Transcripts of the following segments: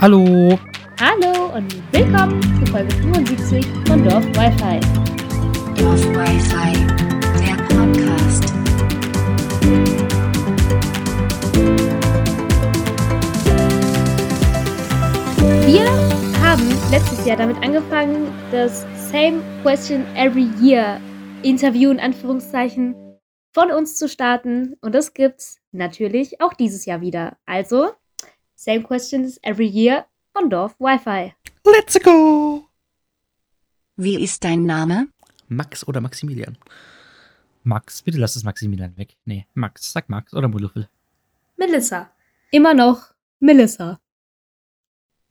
Hallo. Hallo und willkommen zu Folge 75 von Dorf Wi-Fi. Dorf Wi-Fi, der Podcast. Wir haben letztes Jahr damit angefangen, das Same Question Every Year Interview in Anführungszeichen von uns zu starten. Und das gibt's natürlich auch dieses Jahr wieder. Also, Same Questions Every Year von Dorf Wi-Fi. Let's go. Wie ist dein Name? Max oder Maximilian? Max, bitte lass das Maximilian weg. Nee, Max, sag Max oder Muluffel. Melissa. Immer noch Melissa.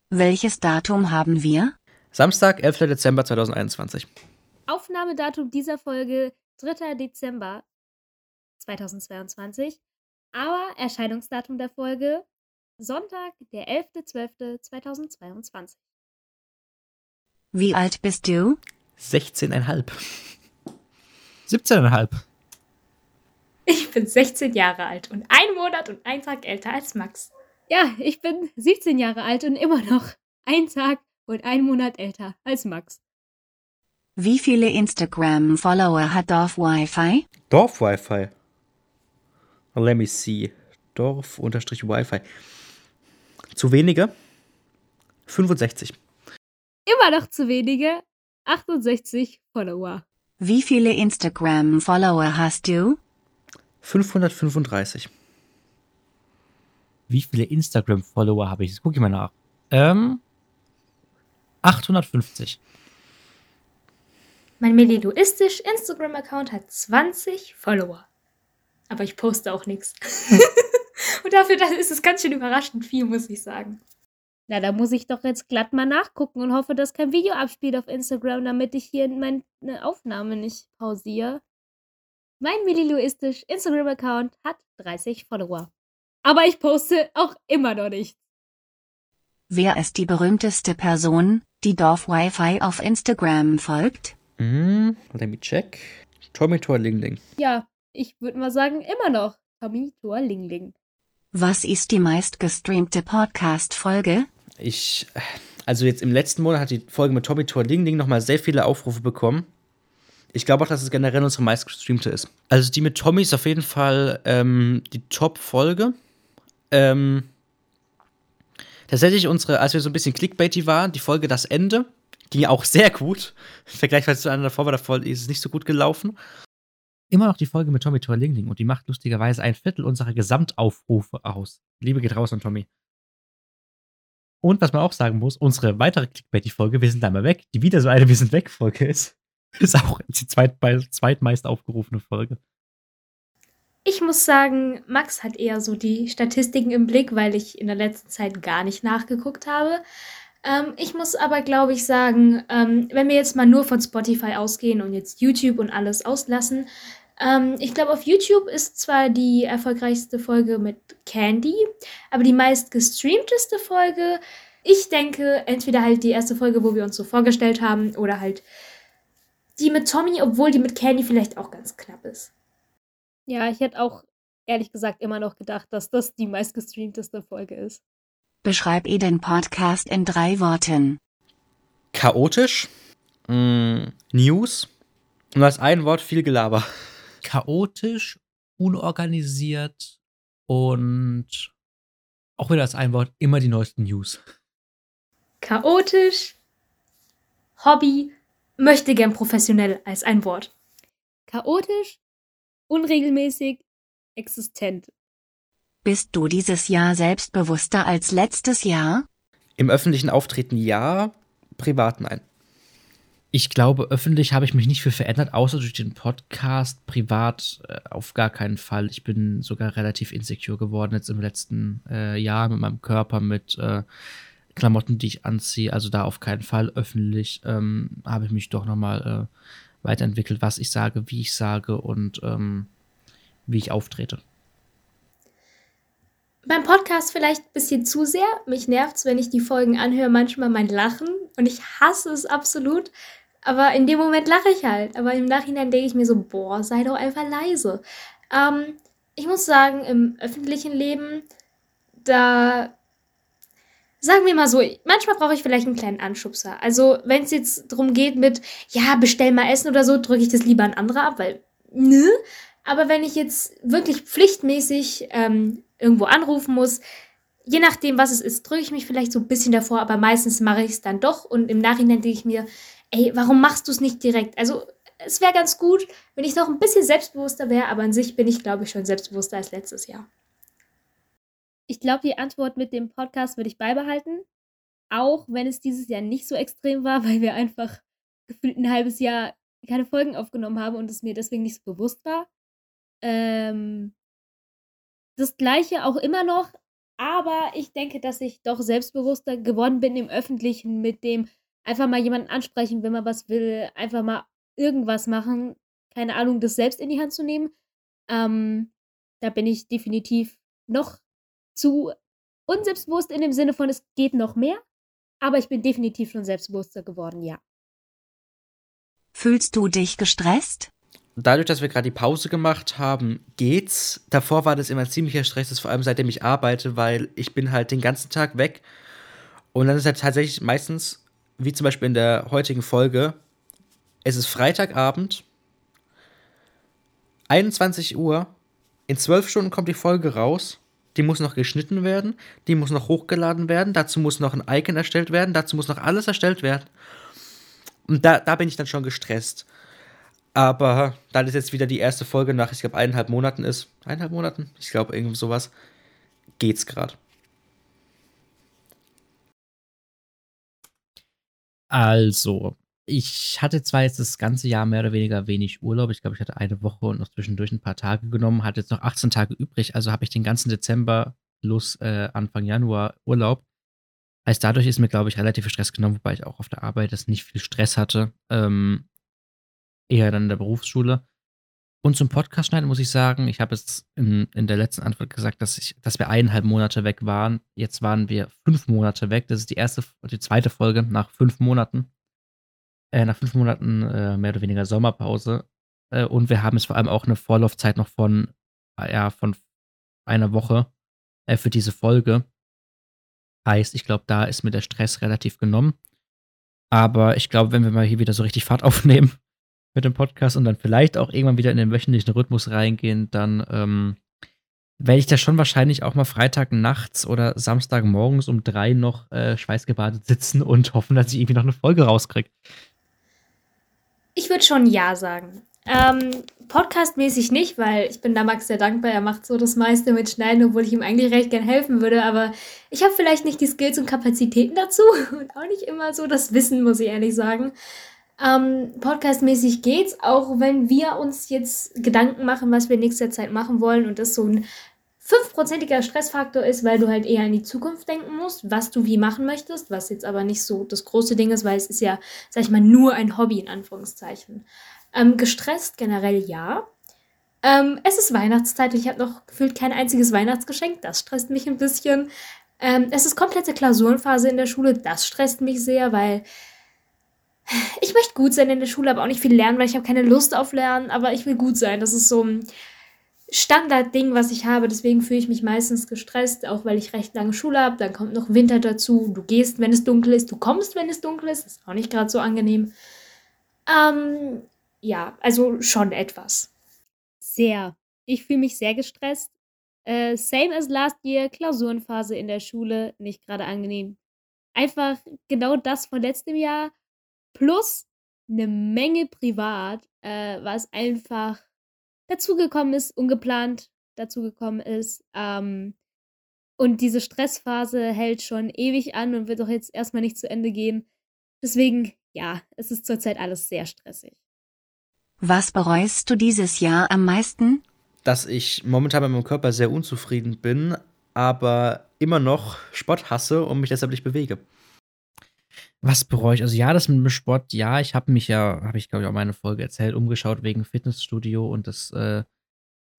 Welches Datum haben wir? Samstag, 11. Dezember 2021. Aufnahmedatum dieser Folge 3. Dezember 2022. Aber Erscheinungsdatum der Folge Sonntag, der 11.12.2022. Wie alt bist du? 16,5. 17,5. Ich bin 16 Jahre alt und ein Monat und ein Tag älter als Max. Ja, ich bin 17 Jahre alt und immer noch ein Tag und ein Monat älter als Max. Wie viele Instagram-Follower hat Dorf Wi-Fi? Dorf Wi-Fi. Let me see. Dorf unterstrich Wi-Fi. Zu wenige? 65. Immer noch zu wenige 68 Follower. Wie viele Instagram-Follower hast du? 535. Wie viele Instagram-Follower habe ich? Das gucke ich mal nach. Ähm, 850. Mein meliloistisch Instagram-Account hat 20 Follower. Aber ich poste auch nichts. Und dafür das ist es ganz schön überraschend viel, muss ich sagen. Na, da muss ich doch jetzt glatt mal nachgucken und hoffe, dass kein Video abspielt auf Instagram, damit ich hier meine Aufnahme nicht pausiere. Mein meliloistisch Instagram-Account hat 30 Follower. Aber ich poste auch immer noch nicht. Wer ist die berühmteste Person, die Dorf Wi-Fi auf Instagram folgt? Mm, let me check. Tommy Tor Ling Ling. Ja, ich würde mal sagen, immer noch. Tommy Tor Ling Ling. Was ist die meistgestreamte Podcast-Folge? Ich, also jetzt im letzten Monat hat die Folge mit Tommy Tor Ling Ling nochmal sehr viele Aufrufe bekommen. Ich glaube auch, dass es generell unsere meistgestreamte ist. Also die mit Tommy ist auf jeden Fall ähm, die Top-Folge. Ähm, tatsächlich unsere, als wir so ein bisschen clickbaity waren, die Folge Das Ende, ging auch sehr gut. Vergleichsweise zu einer davor war davor ist es nicht so gut gelaufen. Immer noch die Folge mit Tommy Torlingling und die macht lustigerweise ein Viertel unserer Gesamtaufrufe aus. Liebe geht raus an Tommy. Und was man auch sagen muss, unsere weitere Clickbaity-Folge, wir sind einmal weg, die wieder so eine Wir sind weg-Folge ist, ist auch die zweit zweitmeist aufgerufene Folge. Ich muss sagen, Max hat eher so die Statistiken im Blick, weil ich in der letzten Zeit gar nicht nachgeguckt habe. Ähm, ich muss aber, glaube ich, sagen, ähm, wenn wir jetzt mal nur von Spotify ausgehen und jetzt YouTube und alles auslassen, ähm, ich glaube, auf YouTube ist zwar die erfolgreichste Folge mit Candy, aber die meist gestreamteste Folge, ich denke, entweder halt die erste Folge, wo wir uns so vorgestellt haben, oder halt die mit Tommy, obwohl die mit Candy vielleicht auch ganz knapp ist. Ja, ich hätte auch ehrlich gesagt immer noch gedacht, dass das die meistgestreamteste Folge ist. Beschreib ihr den Podcast in drei Worten. Chaotisch, mh, News und als ein Wort viel Gelaber. Chaotisch, unorganisiert und auch wieder als ein Wort immer die neuesten News. Chaotisch, Hobby, möchte gern professionell als ein Wort. Chaotisch, unregelmäßig, existent. Bist du dieses Jahr selbstbewusster als letztes Jahr? Im öffentlichen Auftreten ja, privat nein. Ich glaube, öffentlich habe ich mich nicht viel verändert, außer durch den Podcast. Privat äh, auf gar keinen Fall. Ich bin sogar relativ insecure geworden jetzt im letzten äh, Jahr mit meinem Körper, mit äh, Klamotten, die ich anziehe. Also da auf keinen Fall. Öffentlich ähm, habe ich mich doch nochmal äh, weiterentwickelt, was ich sage, wie ich sage und ähm, wie ich auftrete. Beim Podcast vielleicht ein bisschen zu sehr. Mich nervt es, wenn ich die Folgen anhöre, manchmal mein Lachen. Und ich hasse es absolut. Aber in dem Moment lache ich halt. Aber im Nachhinein denke ich mir so, boah, sei doch einfach leise. Ähm, ich muss sagen, im öffentlichen Leben, da sagen wir mal so, manchmal brauche ich vielleicht einen kleinen Anschubser. Also, wenn es jetzt darum geht mit, ja, bestell mal Essen oder so, drücke ich das lieber an andere ab, weil, ne? Aber wenn ich jetzt wirklich pflichtmäßig ähm, irgendwo anrufen muss, je nachdem, was es ist, drücke ich mich vielleicht so ein bisschen davor, aber meistens mache ich es dann doch und im Nachhinein denke ich mir, ey, warum machst du es nicht direkt? Also, es wäre ganz gut, wenn ich noch ein bisschen selbstbewusster wäre, aber an sich bin ich, glaube ich, schon selbstbewusster als letztes Jahr. Ich glaube, die Antwort mit dem Podcast würde ich beibehalten. Auch wenn es dieses Jahr nicht so extrem war, weil wir einfach gefühlt ein halbes Jahr keine Folgen aufgenommen haben und es mir deswegen nicht so bewusst war. Ähm, das gleiche auch immer noch, aber ich denke, dass ich doch selbstbewusster geworden bin im Öffentlichen mit dem einfach mal jemanden ansprechen, wenn man was will, einfach mal irgendwas machen, keine Ahnung, das selbst in die Hand zu nehmen. Ähm, da bin ich definitiv noch zu unselbstbewusst in dem Sinne von, es geht noch mehr, aber ich bin definitiv schon selbstbewusster geworden, ja. Fühlst du dich gestresst? Dadurch, dass wir gerade die Pause gemacht haben, geht's. Davor war das immer ziemlicher Stress, das vor allem seitdem ich arbeite, weil ich bin halt den ganzen Tag weg. Und dann ist halt tatsächlich meistens, wie zum Beispiel in der heutigen Folge, es ist Freitagabend, 21 Uhr, in 12 Stunden kommt die Folge raus die muss noch geschnitten werden, die muss noch hochgeladen werden, dazu muss noch ein Icon erstellt werden, dazu muss noch alles erstellt werden. Und da, da bin ich dann schon gestresst. Aber da das jetzt wieder die erste Folge nach, ich glaube, eineinhalb Monaten ist, eineinhalb Monaten, ich glaube, irgendwie sowas, geht's gerade. Also, ich hatte zwar jetzt das ganze Jahr mehr oder weniger wenig Urlaub. Ich glaube, ich hatte eine Woche und noch zwischendurch ein paar Tage genommen, hatte jetzt noch 18 Tage übrig. Also habe ich den ganzen Dezember plus äh, Anfang Januar Urlaub. Heißt, dadurch ist mir, glaube ich, relativ viel Stress genommen, wobei ich auch auf der Arbeit das nicht viel Stress hatte. Ähm, eher dann in der Berufsschule. Und zum Podcast schneiden muss ich sagen, ich habe es in, in der letzten Antwort gesagt, dass, ich, dass wir eineinhalb Monate weg waren. Jetzt waren wir fünf Monate weg. Das ist die erste, die zweite Folge nach fünf Monaten äh, nach fünf Monaten äh, mehr oder weniger Sommerpause. Äh, und wir haben es vor allem auch eine Vorlaufzeit noch von, äh, ja, von einer Woche äh, für diese Folge. Heißt, ich glaube, da ist mir der Stress relativ genommen. Aber ich glaube, wenn wir mal hier wieder so richtig Fahrt aufnehmen mit dem Podcast und dann vielleicht auch irgendwann wieder in den wöchentlichen Rhythmus reingehen, dann ähm, werde ich da schon wahrscheinlich auch mal Freitag nachts oder Samstag morgens um drei noch äh, schweißgebadet sitzen und hoffen, dass ich irgendwie noch eine Folge rauskriege. Ich würde schon Ja sagen. Ähm, Podcastmäßig nicht, weil ich bin da Max sehr dankbar. Er macht so das meiste mit Schneiden, obwohl ich ihm eigentlich recht gern helfen würde. Aber ich habe vielleicht nicht die Skills und Kapazitäten dazu und auch nicht immer so das Wissen, muss ich ehrlich sagen. Ähm, Podcastmäßig geht's, auch wenn wir uns jetzt Gedanken machen, was wir in nächster Zeit machen wollen und das so ein fünfprozentiger Stressfaktor ist, weil du halt eher in die Zukunft denken musst, was du wie machen möchtest, was jetzt aber nicht so das große Ding ist, weil es ist ja, sag ich mal, nur ein Hobby in Anführungszeichen. Ähm, gestresst generell ja. Ähm, es ist Weihnachtszeit und ich habe noch gefühlt kein einziges Weihnachtsgeschenk. Das stresst mich ein bisschen. Ähm, es ist komplette Klausurenphase in der Schule. Das stresst mich sehr, weil ich möchte gut sein in der Schule, aber auch nicht viel lernen, weil ich habe keine Lust auf Lernen, aber ich will gut sein. Das ist so ein Standardding, was ich habe. Deswegen fühle ich mich meistens gestresst, auch weil ich recht lange Schule habe. Dann kommt noch Winter dazu. Du gehst, wenn es dunkel ist. Du kommst, wenn es dunkel ist. Ist auch nicht gerade so angenehm. Ähm, ja, also schon etwas. Sehr. Ich fühle mich sehr gestresst. Äh, same as last year, Klausurenphase in der Schule, nicht gerade angenehm. Einfach genau das von letztem Jahr plus eine Menge privat, äh, was einfach dazugekommen ist, ungeplant dazugekommen ist. Ähm, und diese Stressphase hält schon ewig an und wird doch jetzt erstmal nicht zu Ende gehen. Deswegen, ja, es ist zurzeit alles sehr stressig. Was bereust du dieses Jahr am meisten? Dass ich momentan mit meinem Körper sehr unzufrieden bin, aber immer noch Sport hasse und mich deshalb nicht bewege. Was bereue ich? Also ja, das mit dem Sport, ja, ich habe mich ja, habe ich glaube ich auch meine Folge erzählt, umgeschaut wegen Fitnessstudio und das äh,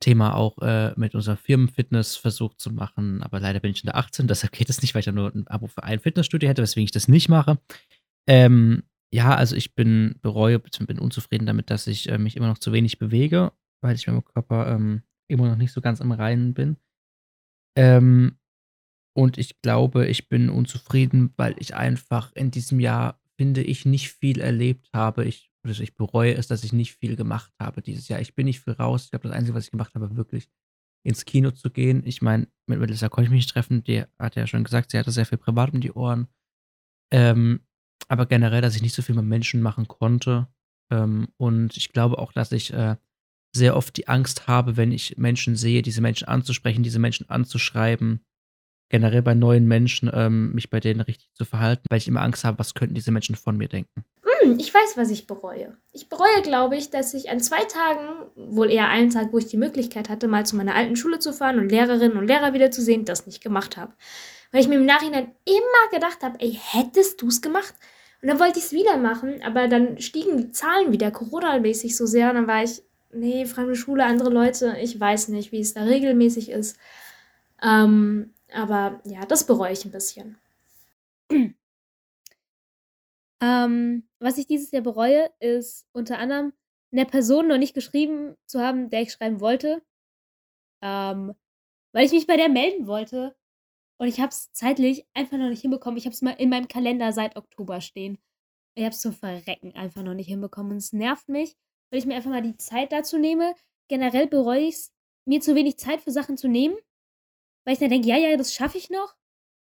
Thema auch äh, mit unserer Firmenfitness versucht zu machen. Aber leider bin ich in der 18, deshalb geht es nicht, weil ich ja nur ein Abo für ein Fitnessstudio hätte, weswegen ich das nicht mache. Ähm, ja, also ich bin bereue, bin unzufrieden damit, dass ich äh, mich immer noch zu wenig bewege, weil ich mit meinem Körper ähm, immer noch nicht so ganz im Reinen bin. Ähm, Und ich glaube, ich bin unzufrieden, weil ich einfach in diesem Jahr, finde ich, nicht viel erlebt habe. Ich, also ich bereue es, dass ich nicht viel gemacht habe dieses Jahr. Ich bin nicht viel raus. Ich glaube, das Einzige, was ich gemacht habe, wirklich ins Kino zu gehen. Ich meine, mit Melissa konnte ich mich nicht treffen. Die hat ja schon gesagt, sie hatte sehr viel privat um die Ohren. Ähm, aber generell, dass ich nicht so viel mit Menschen machen konnte. Ähm, und ich glaube auch, dass ich äh, sehr oft die Angst habe, wenn ich Menschen sehe, diese Menschen anzusprechen, diese Menschen anzuschreiben, generell bei neuen Menschen, ähm, mich bei denen richtig zu verhalten, weil ich immer Angst habe, was könnten diese Menschen von mir denken. Hm, ich weiß, was ich bereue. Ich bereue, glaube ich, dass ich an zwei Tagen, wohl eher einen Tag, wo ich die Möglichkeit hatte, mal zu meiner alten Schule zu fahren und Lehrerinnen und Lehrer wiederzusehen, das nicht gemacht habe. Weil ich mir im Nachhinein immer gedacht habe, ey, hättest du es gemacht? Und dann wollte ich es wieder machen, aber dann stiegen die Zahlen wieder Corona-mäßig so sehr und dann war ich, nee, fremde Schule, andere Leute, ich weiß nicht, wie es da regelmäßig ist. Ähm, aber ja, das bereue ich ein bisschen. Ähm, was ich dieses Jahr bereue, ist unter anderem einer Person noch nicht geschrieben zu haben, der ich schreiben wollte. Ähm, weil ich mich bei der melden wollte. Und ich habe es zeitlich einfach noch nicht hinbekommen. Ich habe es mal in meinem Kalender seit Oktober stehen. Ich habe es zum Verrecken einfach noch nicht hinbekommen. Und es nervt mich, weil ich mir einfach mal die Zeit dazu nehme. Generell bereue ich es, mir zu wenig Zeit für Sachen zu nehmen. Weil ich dann denke, ja, ja, das schaffe ich noch.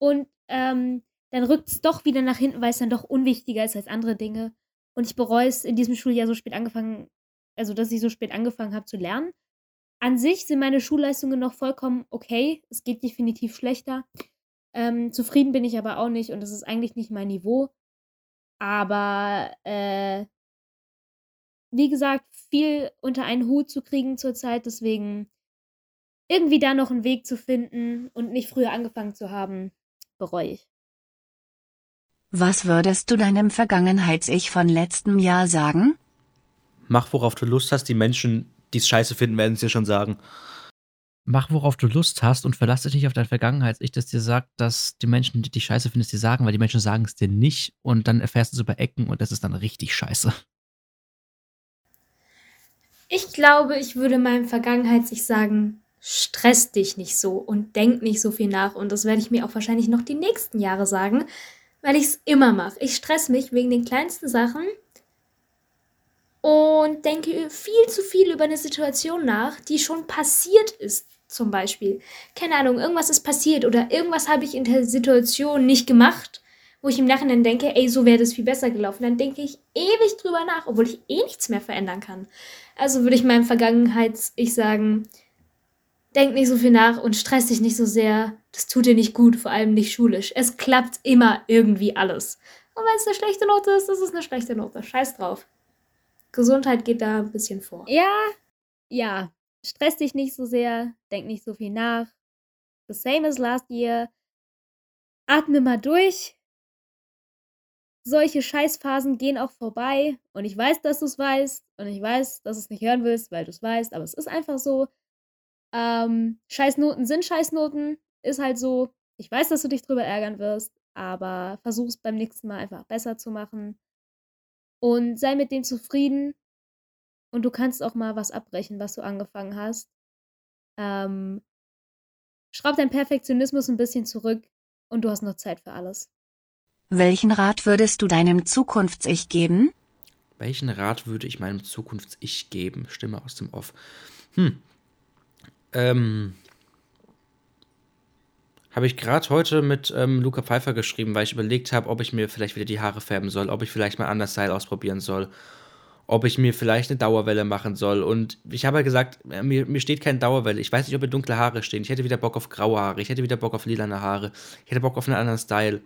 Und ähm, dann rückt es doch wieder nach hinten, weil es dann doch unwichtiger ist als andere Dinge. Und ich bereue es in diesem Schuljahr so spät angefangen, also dass ich so spät angefangen habe zu lernen. An sich sind meine Schulleistungen noch vollkommen okay. Es geht definitiv schlechter. Ähm, zufrieden bin ich aber auch nicht und das ist eigentlich nicht mein Niveau. Aber äh, wie gesagt, viel unter einen Hut zu kriegen zurzeit, deswegen irgendwie da noch einen Weg zu finden und nicht früher angefangen zu haben, bereue ich. Was würdest du deinem Vergangenheits-Ich von letztem Jahr sagen? Mach, worauf du Lust hast. Die Menschen, die es scheiße finden, werden es dir schon sagen. Mach, worauf du Lust hast und verlass dich nicht auf dein Vergangenheits-Ich, das dir sagt, dass die Menschen, die dich scheiße finden, es dir sagen, weil die Menschen sagen es dir nicht und dann erfährst du es über Ecken und das ist dann richtig scheiße. Ich glaube, ich würde meinem Vergangenheits-Ich sagen, stress dich nicht so und denk nicht so viel nach. Und das werde ich mir auch wahrscheinlich noch die nächsten Jahre sagen, weil ich es immer mache. Ich stress mich wegen den kleinsten Sachen und denke viel zu viel über eine Situation nach, die schon passiert ist. Zum Beispiel, keine Ahnung, irgendwas ist passiert oder irgendwas habe ich in der Situation nicht gemacht, wo ich im Nachhinein denke, ey, so wäre das viel besser gelaufen. Dann denke ich ewig drüber nach, obwohl ich eh nichts mehr verändern kann. Also würde ich meinem Vergangenheits-Ich sagen, denk nicht so viel nach und stress dich nicht so sehr. Das tut dir nicht gut, vor allem nicht schulisch. Es klappt immer irgendwie alles. Und wenn es eine schlechte Note ist, ist es eine schlechte Note. Scheiß drauf. Gesundheit geht da ein bisschen vor. Ja, ja. Stress dich nicht so sehr, denk nicht so viel nach. The same as last year. Atme mal durch. Solche Scheißphasen gehen auch vorbei. Und ich weiß, dass du es weißt. Und ich weiß, dass du es nicht hören willst, weil du es weißt. Aber es ist einfach so. Ähm, Scheißnoten sind Scheißnoten, ist halt so. Ich weiß, dass du dich drüber ärgern wirst, aber versuch es beim nächsten Mal einfach besser zu machen. Und sei mit dem zufrieden. Und du kannst auch mal was abbrechen, was du angefangen hast. Ähm, schraub deinen Perfektionismus ein bisschen zurück und du hast noch Zeit für alles. Welchen Rat würdest du deinem Zukunfts-Ich geben? Welchen Rat würde ich meinem Zukunfts-Ich geben? Stimme aus dem Off. Hm, ähm, habe ich gerade heute mit ähm, Luca Pfeiffer geschrieben, weil ich überlegt habe, ob ich mir vielleicht wieder die Haare färben soll, ob ich vielleicht mal anders Style ausprobieren soll, ob ich mir vielleicht eine Dauerwelle machen soll. Und ich habe ja gesagt, äh, mir, mir steht keine Dauerwelle. Ich weiß nicht, ob mir dunkle Haare stehen. Ich hätte wieder Bock auf graue Haare. Ich hätte wieder Bock auf lilane Haare. Ich hätte Bock auf einen anderen Style.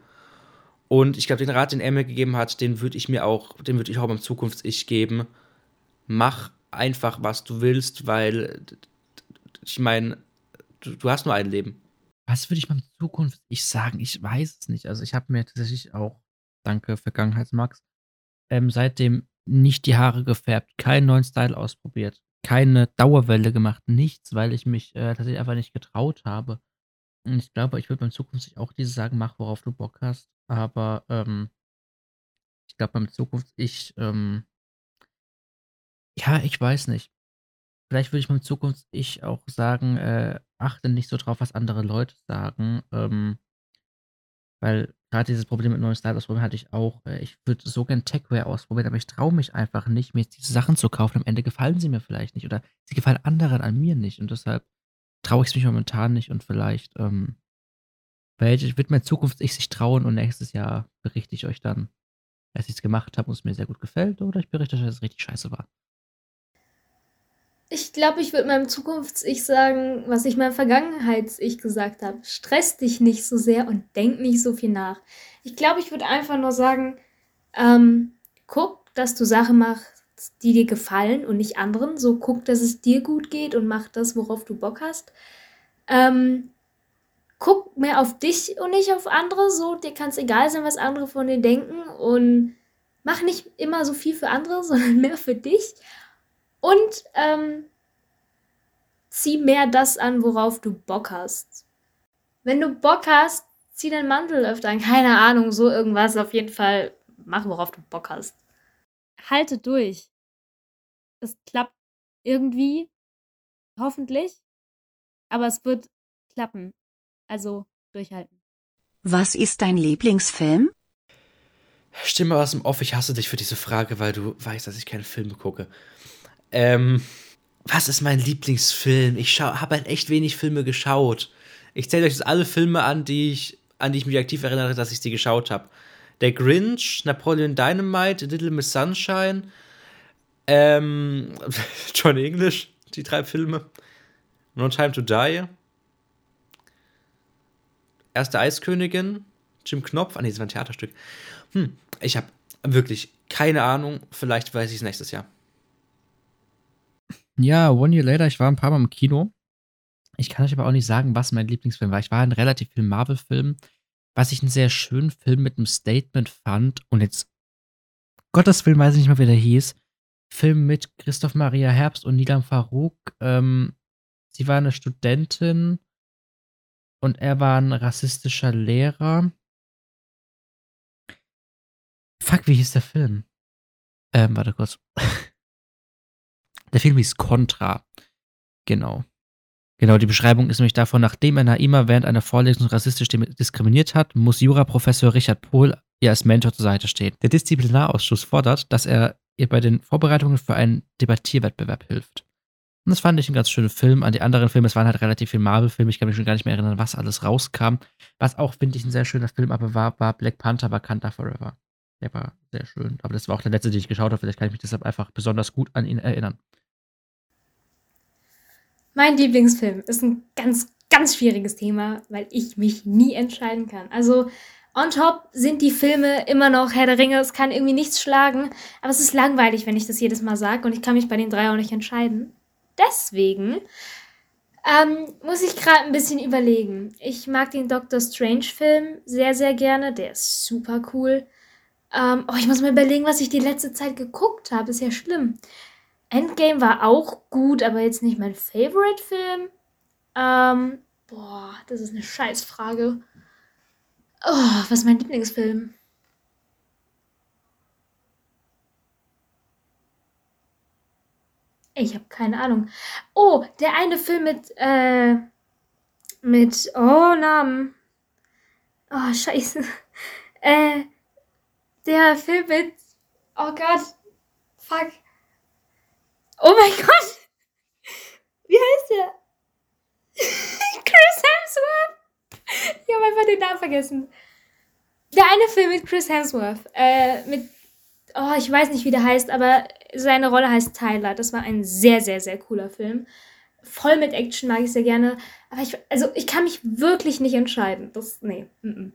Und ich glaube, den Rat, den er mir gegeben hat, den würde ich mir auch, den würde ich auch beim Zukunfts-Ich geben. Mach einfach, was du willst, weil ich meine, du, du, hast nur ein Leben. Was würde ich mal in Zukunft ich sagen? Ich weiß es nicht. Also ich habe mir tatsächlich auch, danke Vergangenheitsmax, ähm, seitdem nicht die Haare gefärbt, keinen neuen Style ausprobiert, keine Dauerwelle gemacht, nichts, weil ich mich äh, tatsächlich einfach nicht getraut habe. Und ich glaube, ich würde beim Zukunft auch diese sagen, mach, worauf du Bock hast. Aber ähm, ich glaube, beim Zukunft ich, ähm, ja, ich weiß nicht vielleicht würde ich mal in Zukunft ich auch sagen, äh, achte nicht so drauf, was andere Leute sagen. Ähm, weil gerade dieses Problem mit neuen Style ausprobieren hatte ich auch. Äh, ich würde so gern Techwear ausprobieren, aber ich traue mich einfach nicht, mir diese Sachen zu kaufen. Am Ende gefallen sie mir vielleicht nicht oder sie gefallen anderen an mir nicht. Und deshalb traue ich es mich momentan nicht und vielleicht ähm, ich, wird mir in Zukunft ich sich trauen und nächstes Jahr berichte ich euch dann, dass ich es gemacht habe und es mir sehr gut gefällt oder ich berichte euch, dass es richtig scheiße war. Ich glaube, ich würde meinem Zukunfts-Ich sagen, was ich meinem Vergangenheits-Ich gesagt habe. Stress dich nicht so sehr und denk nicht so viel nach. Ich glaube, ich würde einfach nur sagen, ähm, guck, dass du Sachen machst, die dir gefallen und nicht anderen. So guck, dass es dir gut geht und mach das, worauf du Bock hast. Ähm, guck mehr auf dich und nicht auf andere. So, dir kann es egal sein, was andere von dir denken. Und mach nicht immer so viel für andere, sondern mehr für dich. Und ähm, zieh mehr das an, worauf du Bock hast. Wenn du Bock hast, zieh deinen Mantel öfter an. Keine Ahnung, so irgendwas. Auf jeden Fall mach, worauf du Bock hast. Halte durch. Das klappt irgendwie. Hoffentlich. Aber es wird klappen. Also durchhalten. Was ist dein Lieblingsfilm? Stimme aus dem Off, ich hasse dich für diese Frage, weil du weißt, dass ich keine Filme gucke. Ähm, was ist mein Lieblingsfilm? Ich habe halt echt wenig Filme geschaut. Ich zähle euch jetzt alle Filme an, die ich, an die ich mich aktiv erinnere, dass ich sie geschaut habe. Der Grinch, Napoleon Dynamite, Little Miss Sunshine, ähm, John English, die drei Filme. No Time to Die. Erste Eiskönigin, Jim Knopf. Ah, nee, das war ein Theaterstück. Hm, ich habe wirklich keine Ahnung. Vielleicht weiß ich es nächstes Jahr. Ja, One Year Later, ich war ein paar Mal im Kino. Ich kann euch aber auch nicht sagen, was mein Lieblingsfilm war. Ich war in relativ vielen Marvel-Filmen. Was ich einen sehr schönen Film mit einem Statement fand, und jetzt, Gottes Willen weiß ich nicht mehr, wie der hieß. Film mit Christoph Maria Herbst und Nilam Farouk. Ähm, sie war eine Studentin und er war ein rassistischer Lehrer. Fuck, wie hieß der Film? Ähm, warte kurz. Der Film hieß Contra. Genau. Genau, die Beschreibung ist nämlich davon, nachdem er Naima während einer Vorlesung rassistisch diskriminiert hat, muss Juraprofessor Richard Pohl ihr als Mentor zur Seite stehen. Der Disziplinarausschuss fordert, dass er ihr bei den Vorbereitungen für einen Debattierwettbewerb hilft. Und das fand ich einen ganz schönen Film. An die anderen Filme, es waren halt relativ viele Marvel-Filme, ich kann mich schon gar nicht mehr erinnern, was alles rauskam. Was auch, finde ich, ein sehr schöner Film aber war, war Black Panther Wakanda Forever. Der war sehr schön. Aber das war auch der letzte, den ich geschaut habe. Vielleicht kann ich mich deshalb einfach besonders gut an ihn erinnern. Mein Lieblingsfilm ist ein ganz, ganz schwieriges Thema, weil ich mich nie entscheiden kann. Also, on top sind die Filme immer noch Herr der Ringe. Es kann irgendwie nichts schlagen. Aber es ist langweilig, wenn ich das jedes Mal sage. Und ich kann mich bei den drei auch nicht entscheiden. Deswegen ähm, muss ich gerade ein bisschen überlegen. Ich mag den Doctor Strange-Film sehr, sehr gerne. Der ist super cool. Ähm, oh, ich muss mal überlegen, was ich die letzte Zeit geguckt habe. Ist ja schlimm. Endgame war auch gut, aber jetzt nicht mein Favorite-Film. Ähm, boah, das ist eine Scheißfrage. Oh, was ist mein Lieblingsfilm? Ich habe keine Ahnung. Oh, der eine Film mit, äh, mit, oh, Namen. Oh, scheiße. Äh, der Film mit, oh Gott, fuck. Oh mein Gott! Wie heißt der? Chris Hemsworth! Ich habe einfach den Namen vergessen. Der eine Film mit Chris Hemsworth. Äh, mit. Oh, ich weiß nicht, wie der heißt, aber seine Rolle heißt Tyler. Das war ein sehr, sehr, sehr cooler Film. Voll mit Action mag ich sehr gerne. Aber ich, also ich kann mich wirklich nicht entscheiden. Das, nee. Mm -mm.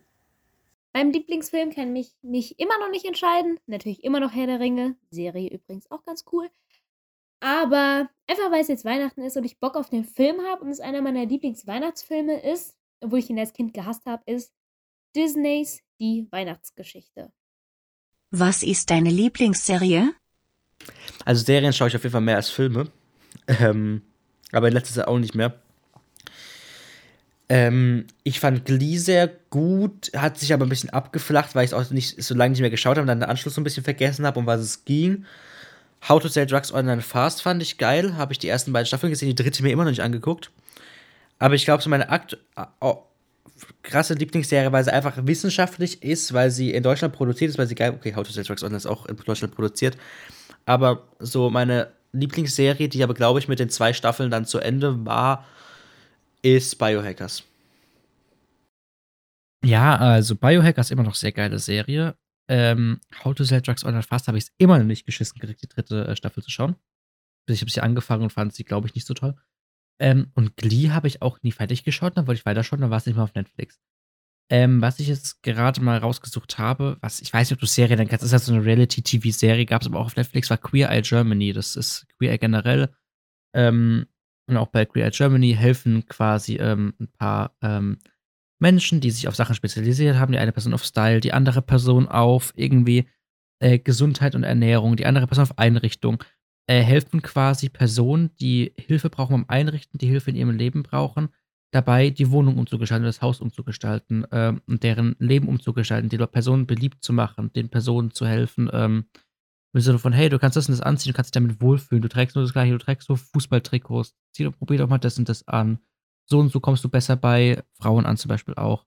Beim Lieblingsfilm kann ich mich immer noch nicht entscheiden. Natürlich immer noch Herr der Ringe. Serie übrigens auch ganz cool. Aber einfach weil es jetzt Weihnachten ist und ich Bock auf den Film habe und es einer meiner Lieblingsweihnachtsfilme ist, obwohl ich ihn als Kind gehasst habe, ist Disneys Die Weihnachtsgeschichte. Was ist deine Lieblingsserie? Also Serien schaue ich auf jeden Fall mehr als Filme. Ähm, aber in letzter Zeit auch nicht mehr. Ähm, ich fand Glee sehr gut, hat sich aber ein bisschen abgeflacht, weil ich es auch nicht so lange nicht mehr geschaut habe und dann den Anschluss so ein bisschen vergessen habe, um was es ging. How to Sell Drugs Online Fast fand ich geil. Habe ich die ersten beiden Staffeln gesehen, die dritte mir immer noch nicht angeguckt. Aber ich glaube, so meine Akt oh, krasse Lieblingsserie, weil sie einfach wissenschaftlich ist, weil sie in Deutschland produziert ist, weil sie geil. Okay, How to Sell Drugs Online ist auch in Deutschland produziert. Aber so meine Lieblingsserie, die aber, glaube ich, mit den zwei Staffeln dann zu Ende war, ist Biohackers. Ja, also Biohackers immer noch sehr geile Serie. Ähm, How to Sell Drugs Online Fast habe ich es immer noch nicht geschissen gekriegt, die dritte äh, Staffel zu schauen. Ich habe sie angefangen und fand sie, glaube ich, nicht so toll. Ähm, und Glee habe ich auch nie fertig geschaut, dann wollte ich weiterschauen, dann war es nicht mehr auf Netflix. Ähm, was ich jetzt gerade mal rausgesucht habe, was ich weiß nicht, ob du Serie dann kennst, ist halt so eine Reality-TV-Serie, gab es aber auch auf Netflix, war Queer Eye Germany. Das ist Queer Eye generell. Ähm, und auch bei Eye Germany helfen quasi ähm, ein paar ähm, Menschen, die sich auf Sachen spezialisiert haben. Die eine Person auf Style, die andere Person auf irgendwie äh, Gesundheit und Ernährung, die andere Person auf Einrichtung. Äh, helfen quasi Personen, die Hilfe brauchen beim Einrichten, die Hilfe in ihrem Leben brauchen, dabei die Wohnung umzugestalten, das Haus umzugestalten ähm, und deren Leben umzugestalten, die Personen beliebt zu machen, den Personen zu helfen. Ähm, im Sinne von, hey, du kannst das und das anziehen, du kannst dich damit wohlfühlen, du trägst nur das gleiche, du trägst so Fußballtrikots, zieh doch, probier doch mal das und das an so und so kommst du besser bei Frauen an, zum Beispiel auch.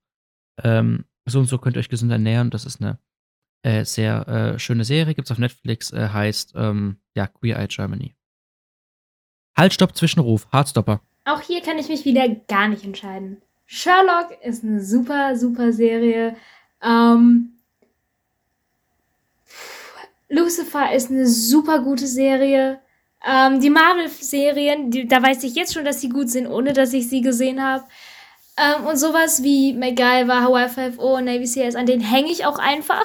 Ähm, so und so könnt ihr euch gesund ernähren. Das ist eine äh, sehr äh, schöne Serie, gibt es auf Netflix, äh, heißt ähm, ja, Queer Eye Germany. Halt, Stopp, Zwischenruf, Hardstopper. Auch hier kann ich mich wieder gar nicht entscheiden. Sherlock ist eine super, super Serie. Ähm, Lucifer ist eine super gute Serie. Ähm, die Marvel-Serien, da weiß ich jetzt schon, dass sie gut sind, ohne dass ich sie gesehen habe. Ähm, und sowas wie MacGyver, Hawaii 5.0 und Navy CS, an denen hänge ich auch einfach.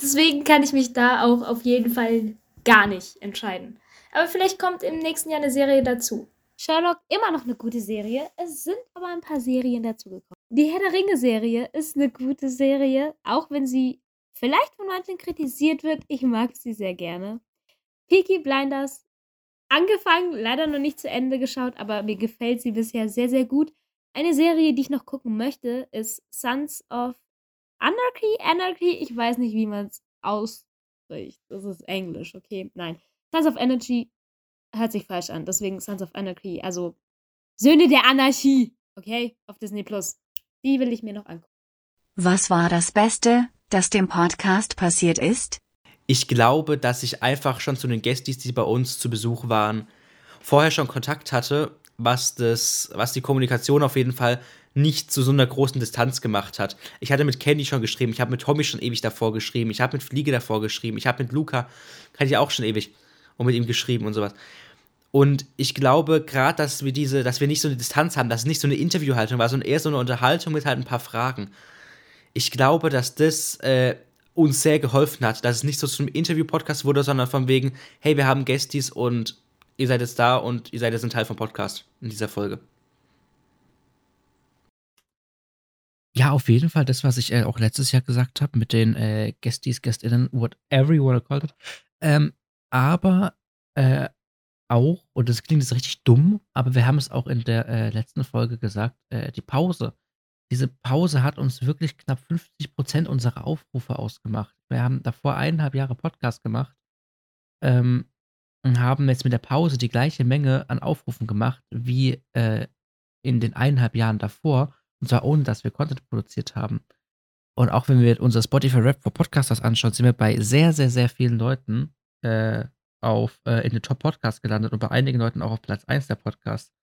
Deswegen kann ich mich da auch auf jeden Fall gar nicht entscheiden. Aber vielleicht kommt im nächsten Jahr eine Serie dazu. Sherlock immer noch eine gute Serie. Es sind aber ein paar Serien dazugekommen. Die Herr der Ringe-Serie ist eine gute Serie, auch wenn sie vielleicht von manchen kritisiert wird. Ich mag sie sehr gerne. Peaky Blinders angefangen, leider noch nicht zu Ende geschaut, aber mir gefällt sie bisher sehr, sehr gut. Eine Serie, die ich noch gucken möchte, ist Sons of Anarchy. Anarchy, ich weiß nicht, wie man es ausspricht. Das ist Englisch, okay? Nein. Sons of Energy hört sich falsch an, deswegen Sons of Anarchy. Also Söhne der Anarchie, okay? Auf Disney Plus. Die will ich mir noch angucken. Was war das Beste, das dem Podcast passiert ist? Ich glaube, dass ich einfach schon zu den Gästis, die bei uns zu Besuch waren, vorher schon Kontakt hatte, was, das, was die Kommunikation auf jeden Fall nicht zu so einer großen Distanz gemacht hat. Ich hatte mit Candy schon geschrieben, ich habe mit Tommy schon ewig davor geschrieben, ich habe mit Fliege davor geschrieben, ich habe mit Luca, kann ich auch schon ewig, und mit ihm geschrieben und sowas. Und ich glaube gerade, dass wir diese, dass wir nicht so eine Distanz haben, dass es nicht so eine Interviewhaltung war, sondern eher so eine Unterhaltung mit halt ein paar Fragen. Ich glaube, dass das äh, uns sehr geholfen hat, dass es nicht so zum Interview-Podcast wurde, sondern von wegen, hey, wir haben Gästis und ihr seid jetzt da und ihr seid jetzt ein Teil vom Podcast in dieser Folge. Ja, auf jeden Fall das, was ich äh, auch letztes Jahr gesagt habe mit den äh, Gästis, Gästinnen, whatever you wanna call it. Ähm, aber äh, auch, und das klingt jetzt richtig dumm, aber wir haben es auch in der äh, letzten Folge gesagt, äh, die Pause diese Pause hat uns wirklich knapp 50% unserer Aufrufe ausgemacht. Wir haben davor eineinhalb Jahre Podcast gemacht ähm, und haben jetzt mit der Pause die gleiche Menge an Aufrufen gemacht wie äh, in den eineinhalb Jahren davor. Und zwar ohne, dass wir Content produziert haben. Und auch wenn wir unser Spotify Rap for Podcasters anschauen, sind wir bei sehr, sehr, sehr vielen Leuten äh, auf, äh, in den Top Podcasts gelandet und bei einigen Leuten auch auf Platz 1 der Podcasts.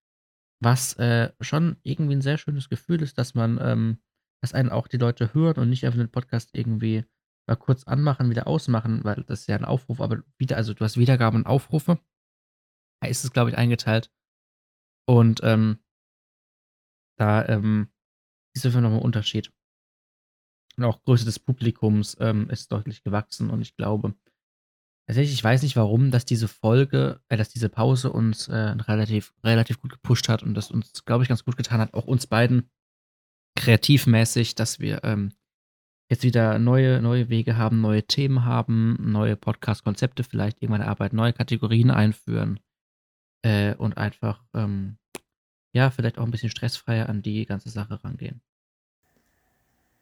Was äh, schon irgendwie ein sehr schönes Gefühl ist, dass man, ähm, dass einen auch die Leute hören und nicht einfach den Podcast irgendwie mal kurz anmachen, wieder ausmachen, weil das ist ja ein Aufruf, aber wieder, also du hast Wiedergaben und Aufrufe. Da ist es, glaube ich, eingeteilt. Und ähm, da ähm, ist einfach nochmal ein Unterschied. Und auch Größe des Publikums ähm, ist deutlich gewachsen und ich glaube, Tatsächlich, ich weiß nicht warum, dass diese Folge, äh, dass diese Pause uns äh, relativ, relativ gut gepusht hat und das uns, glaube ich, ganz gut getan hat, auch uns beiden kreativmäßig, dass wir ähm, jetzt wieder neue, neue Wege haben, neue Themen haben, neue Podcast-Konzepte vielleicht irgendwann erarbeiten, neue Kategorien einführen äh, und einfach, ähm, ja, vielleicht auch ein bisschen stressfreier an die ganze Sache rangehen.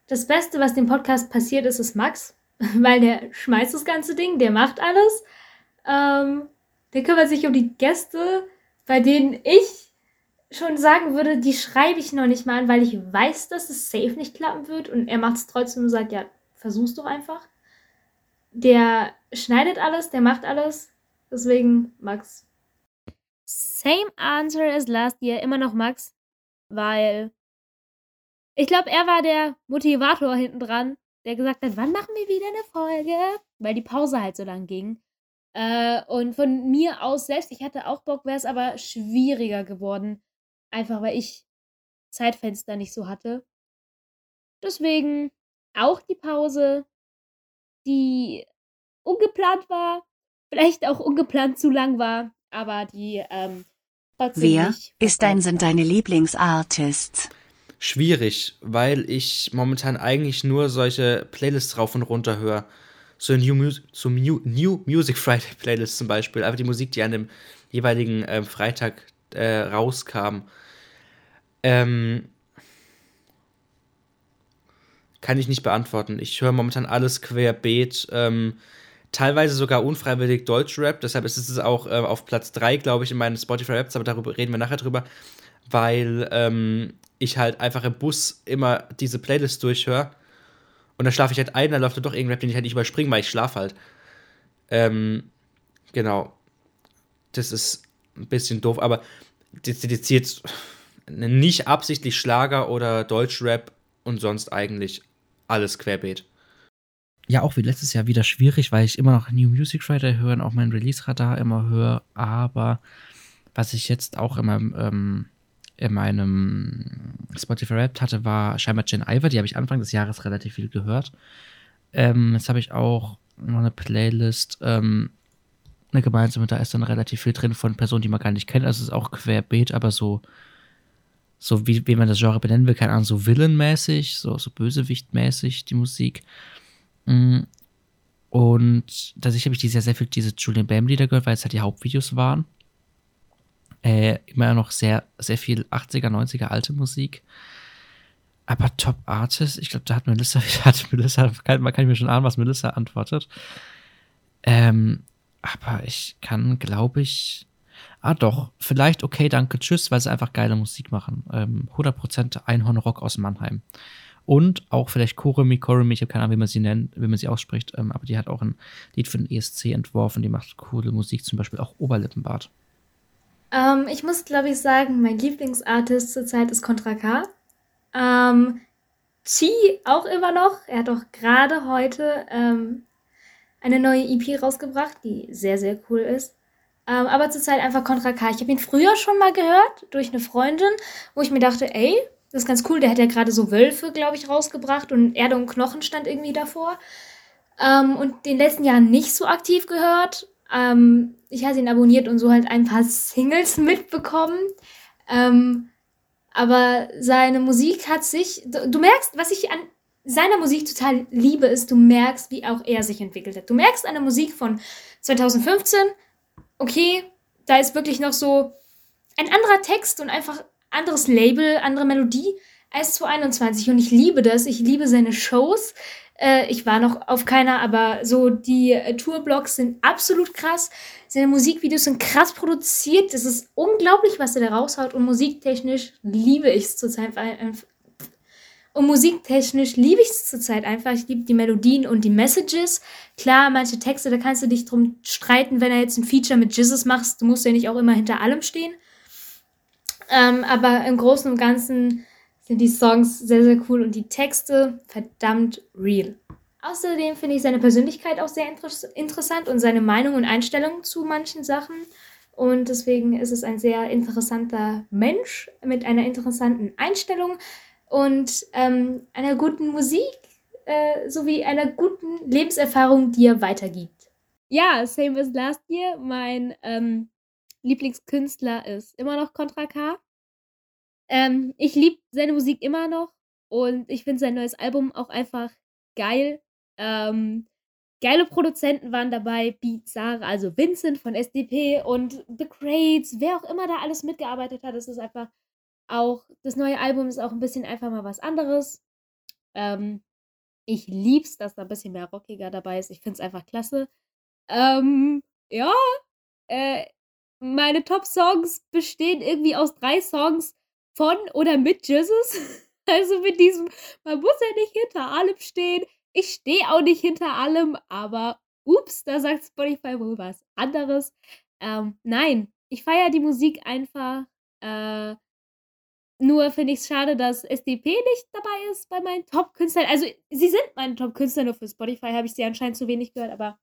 Das Beste, was dem Podcast passiert ist, ist Max. weil der schmeißt das ganze Ding, der macht alles. Ähm, der kümmert sich um die Gäste, bei denen ich schon sagen würde, die schreibe ich noch nicht mal an, weil ich weiß, dass es safe nicht klappen wird. Und er macht es trotzdem und sagt, ja, versuch's doch einfach. Der schneidet alles, der macht alles. Deswegen Max. Same answer as last year, immer noch Max, weil ich glaube, er war der Motivator hinten dran, der gesagt hat, wann machen wir wieder eine Folge? Weil die Pause halt so lang ging. Äh, und von mir aus selbst, ich hatte auch Bock, wäre es aber schwieriger geworden. Einfach weil ich Zeitfenster nicht so hatte. Deswegen auch die Pause, die ungeplant war, vielleicht auch ungeplant zu lang war, aber die ähm, Wer ist dein sind deine Lieblingsartists? Schwierig, weil ich momentan eigentlich nur solche Playlists rauf und runter höre. So New, so New, New Music Friday Playlist zum Beispiel. Einfach die Musik, die an dem jeweiligen äh, Freitag äh, rauskam. Ähm, kann ich nicht beantworten. Ich höre momentan alles querbeet. Ähm, teilweise sogar unfreiwillig Deutschrap. Deshalb ist es auch äh, auf Platz 3, glaube ich, in meinen Spotify Raps, aber darüber reden wir nachher drüber. Weil ähm, ich halt einfach im Bus immer diese Playlist durchhöre. Und dann schlafe ich halt ein, dann läuft da doch irgendein Rap, den ich halt nicht überspringe, weil ich schlafe halt. Ähm, genau. Das ist ein bisschen doof, aber dediziert nicht absichtlich Schlager oder Deutschrap und sonst eigentlich alles querbeet ja auch wie letztes Jahr wieder schwierig, weil ich immer noch New Music Friday höre und auch mein Release-Radar immer höre. Aber was ich jetzt auch meinem, ähm, in meinem Spotify Rap hatte, war scheinbar Jen Iver. Die habe ich Anfang des Jahres relativ viel gehört. Ähm, jetzt habe ich auch noch eine Playlist, ähm, eine gemeinsame, da ist dann relativ viel drin von Personen, die man gar nicht kennt. Also es ist auch querbeet, aber so, so wie, wie man das Genre benennen will, keine Ahnung, so Villain-mäßig, so, so Bösewicht-mäßig, die Musik. Mm. Und tatsächlich habe ich dieses Jahr sehr viel diese Julian Bam Lieder gehört, weil es halt die Hauptvideos waren. Äh, immer noch sehr, sehr viel 80er, 90er alte Musik. Aber Top Artist, ich glaube, da hat Melissa, hat Melissa, kann, man kann mir schon ahnen, was Melissa antwortet. Ähm, aber ich kann, glaube ich, ah doch, vielleicht okay, danke, tschüss, weil sie einfach geile Musik machen. Ähm, 100% Einhorn-Rock aus Mannheim. Und auch vielleicht Koremi, Koremi, ich habe keine Ahnung, wie man sie nennt, wie man sie ausspricht, ähm, aber die hat auch ein Lied für den ESC entworfen, die macht coole Musik, zum Beispiel auch Oberlippenbart. Ähm, ich muss, glaube ich, sagen, mein Lieblingsartist zurzeit ist Contra K. Ähm, Chi auch immer noch. Er hat auch gerade heute ähm, eine neue EP rausgebracht, die sehr, sehr cool ist. Ähm, aber zurzeit einfach Contra K. Ich habe ihn früher schon mal gehört durch eine Freundin, wo ich mir dachte, ey, das ist ganz cool. Der hat ja gerade so Wölfe, glaube ich, rausgebracht und Erde und Knochen stand irgendwie davor. Ähm, und den letzten Jahren nicht so aktiv gehört. Ähm, ich hatte ihn abonniert und so halt ein paar Singles mitbekommen. Ähm, aber seine Musik hat sich. Du, du, merkst, was ich an seiner Musik total liebe, ist, du merkst, wie auch er sich entwickelt hat. Du merkst an der Musik von 2015, okay, da ist wirklich noch so ein anderer Text und einfach anderes Label, andere Melodie als 2021 und ich liebe das. Ich liebe seine Shows. Äh, ich war noch auf keiner, aber so die äh, Tourblocks sind absolut krass. Seine Musikvideos sind krass produziert. Das ist unglaublich, was er da raushaut und musiktechnisch liebe ich es zurzeit. Und musiktechnisch liebe ich es zurzeit einfach. Ich liebe die Melodien und die Messages. Klar, manche Texte, da kannst du dich drum streiten, wenn er jetzt ein Feature mit Jesus machst. Du musst ja nicht auch immer hinter allem stehen. Ähm, aber im Großen und Ganzen sind die Songs sehr, sehr cool und die Texte verdammt real. Außerdem finde ich seine Persönlichkeit auch sehr inter interessant und seine Meinung und Einstellung zu manchen Sachen. Und deswegen ist es ein sehr interessanter Mensch mit einer interessanten Einstellung und ähm, einer guten Musik äh, sowie einer guten Lebenserfahrung, die er weitergibt. Ja, same as last year. Mein ähm, Lieblingskünstler ist immer noch Contra K. Ähm, ich liebe seine Musik immer noch und ich finde sein neues Album auch einfach geil. Ähm, geile Produzenten waren dabei, Sarah, also Vincent von SDP und The Crates, wer auch immer da alles mitgearbeitet hat. Es ist einfach auch, das neue Album ist auch ein bisschen einfach mal was anderes. Ähm, ich lieb's, dass da ein bisschen mehr rockiger dabei ist. Ich finde es einfach klasse. Ähm, ja, äh, meine Top-Songs bestehen irgendwie aus drei Songs von oder mit Jesus. Also mit diesem, man muss ja nicht hinter allem stehen. Ich stehe auch nicht hinter allem, aber ups, da sagt Spotify wohl was anderes. Ähm, nein, ich feiere die Musik einfach. Äh, nur finde ich es schade, dass SDP nicht dabei ist bei meinen Top-Künstlern. Also, sie sind meine Top-Künstler, nur für Spotify habe ich sie anscheinend zu wenig gehört, aber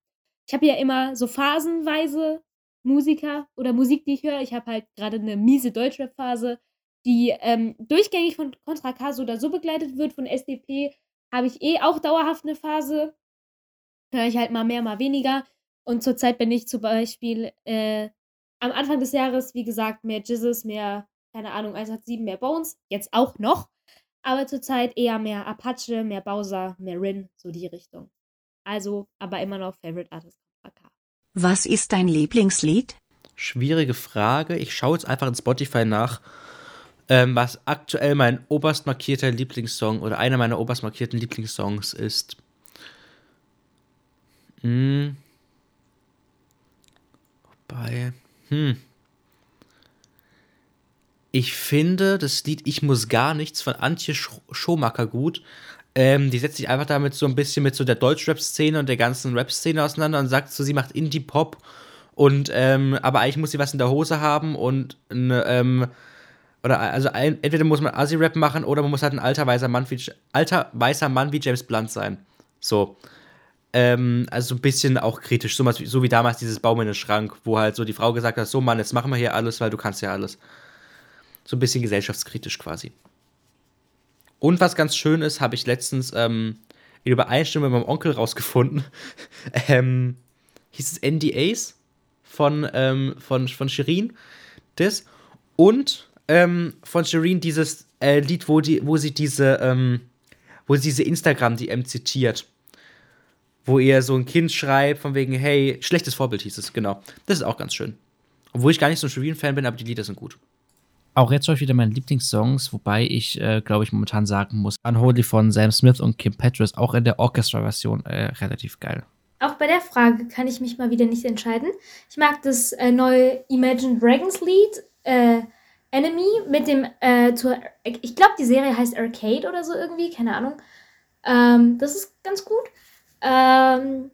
ich habe ja immer so phasenweise Musiker oder Musik, die ich höre. Ich habe halt gerade eine miese Deutschrap-Phase, die ähm, durchgängig von Contra K so oder so begleitet wird. Von SDP habe ich eh auch dauerhaft eine Phase. Höre ich halt mal mehr, mal weniger. Und zurzeit bin ich zum Beispiel äh, am Anfang des Jahres, wie gesagt, mehr Jizzes, mehr keine Ahnung, 187 mehr Bones, jetzt auch noch. Aber zurzeit eher mehr Apache, mehr Bowser, mehr Rin, so die Richtung. Also, aber immer noch Favorite Artist AK. Was ist dein Lieblingslied? Schwierige Frage. Ich schaue jetzt einfach in Spotify nach, ähm, was aktuell mein oberst markierter Lieblingssong oder einer meiner oberst markierten Lieblingssongs ist. Hm. Wobei. Hm. Ich finde das Lied Ich muss gar nichts von Antje Schomacker gut. Ähm, die setzt sich einfach damit so ein bisschen mit so der Deutschrap-Szene und der ganzen Rap-Szene auseinander und sagt so, sie macht Indie-Pop und ähm, aber eigentlich muss sie was in der Hose haben und ne, ähm, oder also ein, entweder muss man Assi-Rap machen oder man muss halt ein alter weißer Mann wie alter weißer Mann wie James Blunt sein. So. Ähm, also ein bisschen auch kritisch, so, so wie damals dieses Baum in den Schrank, wo halt so die Frau gesagt hat, so Mann, jetzt machen wir hier alles, weil du kannst ja alles so ein bisschen gesellschaftskritisch quasi. Und was ganz schön ist, habe ich letztens ähm, in Übereinstimmung mit meinem Onkel rausgefunden. ähm, hieß es NDAs von, ähm, von, von Shirin. Das. Und ähm, von Shirin dieses äh, Lied, wo, die, wo sie diese, ähm, wo sie diese Instagram-DM zitiert. Wo ihr so ein Kind schreibt, von wegen, hey, schlechtes Vorbild hieß es, genau. Das ist auch ganz schön. Obwohl ich gar nicht so ein Shirin-Fan bin, aber die Lieder sind gut. Auch jetzt euch wieder meine Lieblingssongs, wobei ich, äh, glaube ich, momentan sagen muss, Unholy von Sam Smith und Kim Petras, auch in der Orchestra-Version, äh, relativ geil. Auch bei der Frage kann ich mich mal wieder nicht entscheiden. Ich mag das äh, neue Imagine Dragons Lied, äh, Enemy, mit dem, äh, zur, ich glaube, die Serie heißt Arcade oder so irgendwie, keine Ahnung. Ähm, das ist ganz gut. Ähm,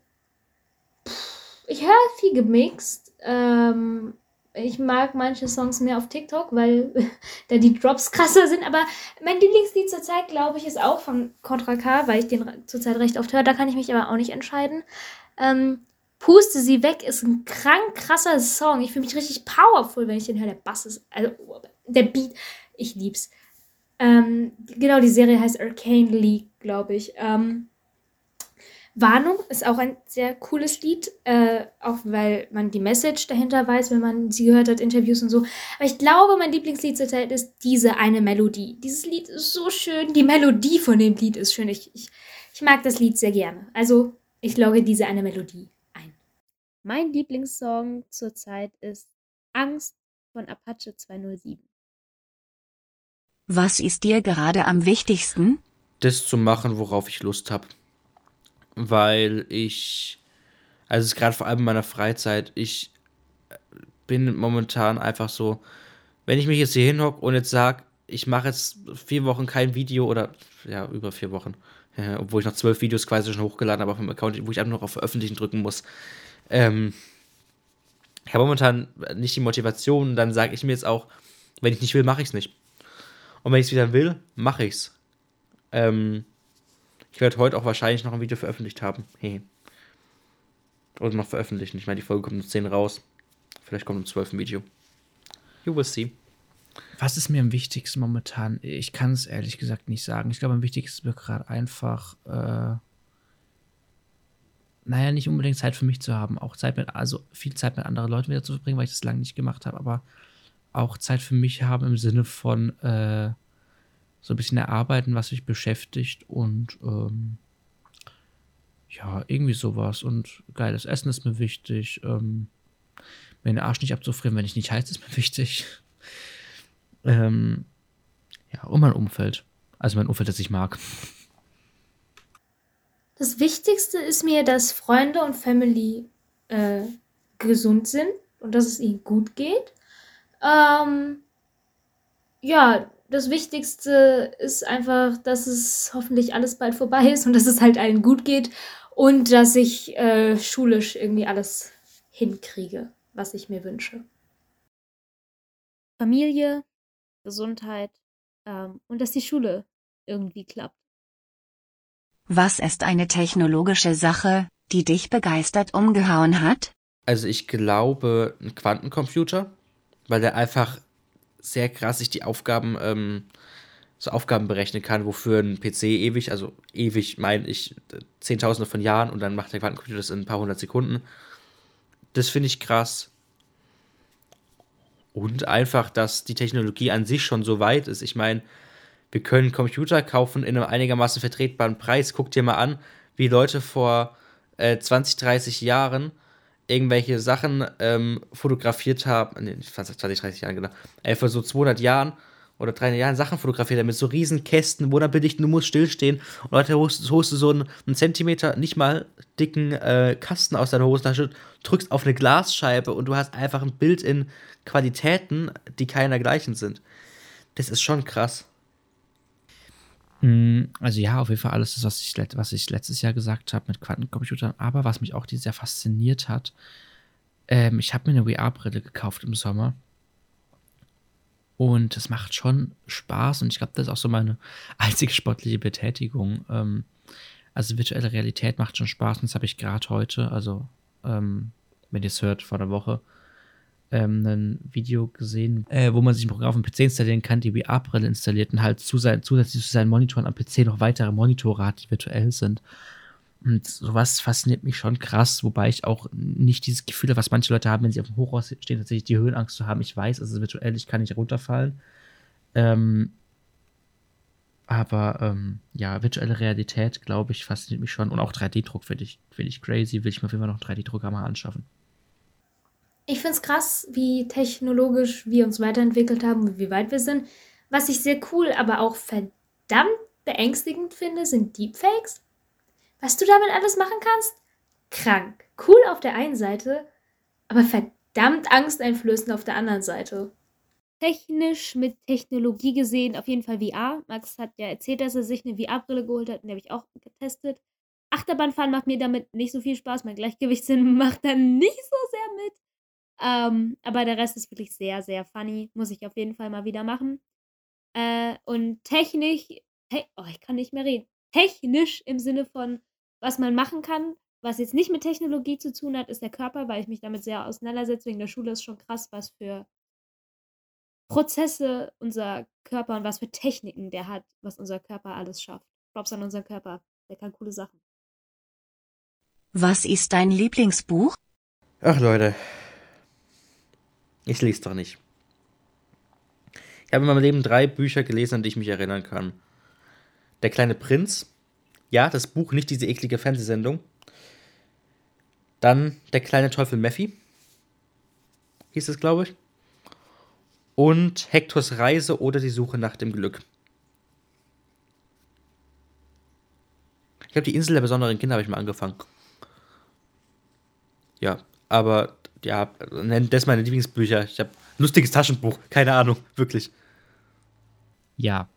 ich höre viel gemixt. Ähm, ich mag manche Songs mehr auf TikTok, weil da die Drops krasser sind. Aber mein Lieblingslied zurzeit, glaube ich, ist auch von Contra K, weil ich den zurzeit recht oft höre. Da kann ich mich aber auch nicht entscheiden. Ähm, Puste sie weg ist ein krank krasser Song. Ich fühle mich richtig powerful, wenn ich den höre. Der Bass ist, also der Beat, ich lieb's. Ähm, genau, die Serie heißt Arcane League, glaube ich. Ähm, Warnung ist auch ein sehr cooles Lied, äh, auch weil man die Message dahinter weiß, wenn man sie gehört hat, Interviews und so. Aber ich glaube, mein Lieblingslied zurzeit ist diese eine Melodie. Dieses Lied ist so schön, die Melodie von dem Lied ist schön. Ich, ich, ich mag das Lied sehr gerne. Also, ich logge diese eine Melodie. Mein Lieblingssong zurzeit ist Angst von Apache 207. Was ist dir gerade am wichtigsten? Das zu machen, worauf ich Lust habe weil ich, also es ist gerade vor allem in meiner Freizeit, ich bin momentan einfach so, wenn ich mich jetzt hier hinhocke und jetzt sage, ich mache jetzt vier Wochen kein Video oder ja, über vier Wochen, ja, obwohl ich noch zwölf Videos quasi schon hochgeladen habe auf dem Account, wo ich einfach noch auf Veröffentlichen drücken muss. Ähm, ich habe momentan nicht die Motivation, dann sage ich mir jetzt auch, wenn ich nicht will, mache ich es nicht. Und wenn ich es wieder will, mache ich es. Ähm, ich werde heute auch wahrscheinlich noch ein Video veröffentlicht haben. Hey. Oder noch veröffentlichen. Ich meine, die Folge kommt um 10 raus. Vielleicht kommt um 12 ein Video. You will see. Was ist mir am wichtigsten momentan? Ich kann es ehrlich gesagt nicht sagen. Ich glaube, am wichtigsten ist mir gerade einfach, äh, naja, nicht unbedingt Zeit für mich zu haben. Auch Zeit mit, also viel Zeit mit anderen Leuten wieder zu verbringen, weil ich das lange nicht gemacht habe, aber auch Zeit für mich haben im Sinne von, äh, so ein bisschen erarbeiten, was mich beschäftigt und ähm, ja, irgendwie sowas. Und geiles Essen ist mir wichtig. Ähm, mir den Arsch nicht abzufrieren, wenn ich nicht heiß, ist mir wichtig. ähm, ja, und mein Umfeld. Also mein Umfeld, das ich mag. Das Wichtigste ist mir, dass Freunde und Family äh, gesund sind und dass es ihnen gut geht. Ähm, ja, das Wichtigste ist einfach, dass es hoffentlich alles bald vorbei ist und dass es halt allen gut geht und dass ich äh, schulisch irgendwie alles hinkriege, was ich mir wünsche. Familie, Gesundheit ähm, und dass die Schule irgendwie klappt. Was ist eine technologische Sache, die dich begeistert umgehauen hat? Also ich glaube, ein Quantencomputer, weil der einfach sehr krass sich die Aufgaben, ähm, so Aufgaben berechnen kann, wofür ein PC ewig, also ewig meine ich Zehntausende von Jahren und dann macht der Quantencomputer das in ein paar hundert Sekunden. Das finde ich krass. Und einfach, dass die Technologie an sich schon so weit ist. Ich meine, wir können Computer kaufen in einem einigermaßen vertretbaren Preis. Guck dir mal an, wie Leute vor äh, 20, 30 Jahren irgendwelche Sachen ähm, fotografiert haben, nee, 20, 30 Jahren genau, äh, vor so 200 Jahren oder 300 Jahren Sachen fotografiert haben mit so riesen Kästen, wo dann bildlich, du musst stillstehen und Leute holst du so einen, einen, Zentimeter, nicht mal dicken äh, Kasten aus deiner Hosentasche, drückst auf eine Glasscheibe und du hast einfach ein Bild in Qualitäten, die keiner gleichen sind. Das ist schon krass. Mm, also ja, auf jeden Fall alles das, was ich, was ich letztes Jahr gesagt habe mit Quantencomputern. Aber was mich auch Jahr fasziniert hat, ähm, ich habe mir eine VR-Brille gekauft im Sommer. Und es macht schon Spaß und ich glaube, das ist auch so meine einzige sportliche Betätigung. Ähm, also virtuelle Realität macht schon Spaß und das habe ich gerade heute, also ähm, wenn ihr es hört, vor der Woche, ähm, ein Video gesehen, äh, wo man sich ein Programm auf dem PC installieren kann, die VR-Brille installiert und halt zu sein, zusätzlich zu seinen Monitoren am PC noch weitere Monitore hat, die virtuell sind. Und sowas fasziniert mich schon krass, wobei ich auch nicht dieses Gefühl habe, was manche Leute haben, wenn sie auf dem Hochhaus stehen, tatsächlich die Höhenangst zu haben. Ich weiß, es ist virtuell, ich kann nicht runterfallen. Ähm, aber ähm, ja, virtuelle Realität, glaube ich, fasziniert mich schon. Und auch 3D-Druck finde ich, find ich crazy. Will ich mir auf jeden Fall noch einen 3D-Drucker mal anschaffen. Ich finde es krass, wie technologisch wir uns weiterentwickelt haben und wie weit wir sind. Was ich sehr cool, aber auch verdammt beängstigend finde, sind Deepfakes. Was du damit alles machen kannst? Krank. Cool auf der einen Seite, aber verdammt angsteinflößend auf der anderen Seite. Technisch mit Technologie gesehen auf jeden Fall VR. Max hat ja erzählt, dass er sich eine VR-Brille geholt hat und die habe ich auch getestet. Achterbahnfahren macht mir damit nicht so viel Spaß. Mein Gleichgewichtssinn macht dann nicht so sehr mit. Ähm, aber der Rest ist wirklich sehr, sehr funny. Muss ich auf jeden Fall mal wieder machen. Äh, und technisch, te oh, ich kann nicht mehr reden. Technisch im Sinne von, was man machen kann, was jetzt nicht mit Technologie zu tun hat, ist der Körper, weil ich mich damit sehr auseinandersetze. Wegen der Schule ist schon krass, was für Prozesse unser Körper und was für Techniken der hat, was unser Körper alles schafft. Props an unseren Körper. Der kann coole Sachen. Was ist dein Lieblingsbuch? Ach Leute, ich lese doch nicht. Ich habe in meinem Leben drei Bücher gelesen, an die ich mich erinnern kann. Der kleine Prinz. Ja, das Buch, nicht diese eklige Fernsehsendung. Dann Der kleine Teufel Mephi. Hieß es, glaube ich. Und Hektors Reise oder die Suche nach dem Glück. Ich glaube, die Insel der besonderen Kinder habe ich mal angefangen. Ja, aber ja, das meine Lieblingsbücher. Ich habe lustiges Taschenbuch, keine Ahnung, wirklich. Ja.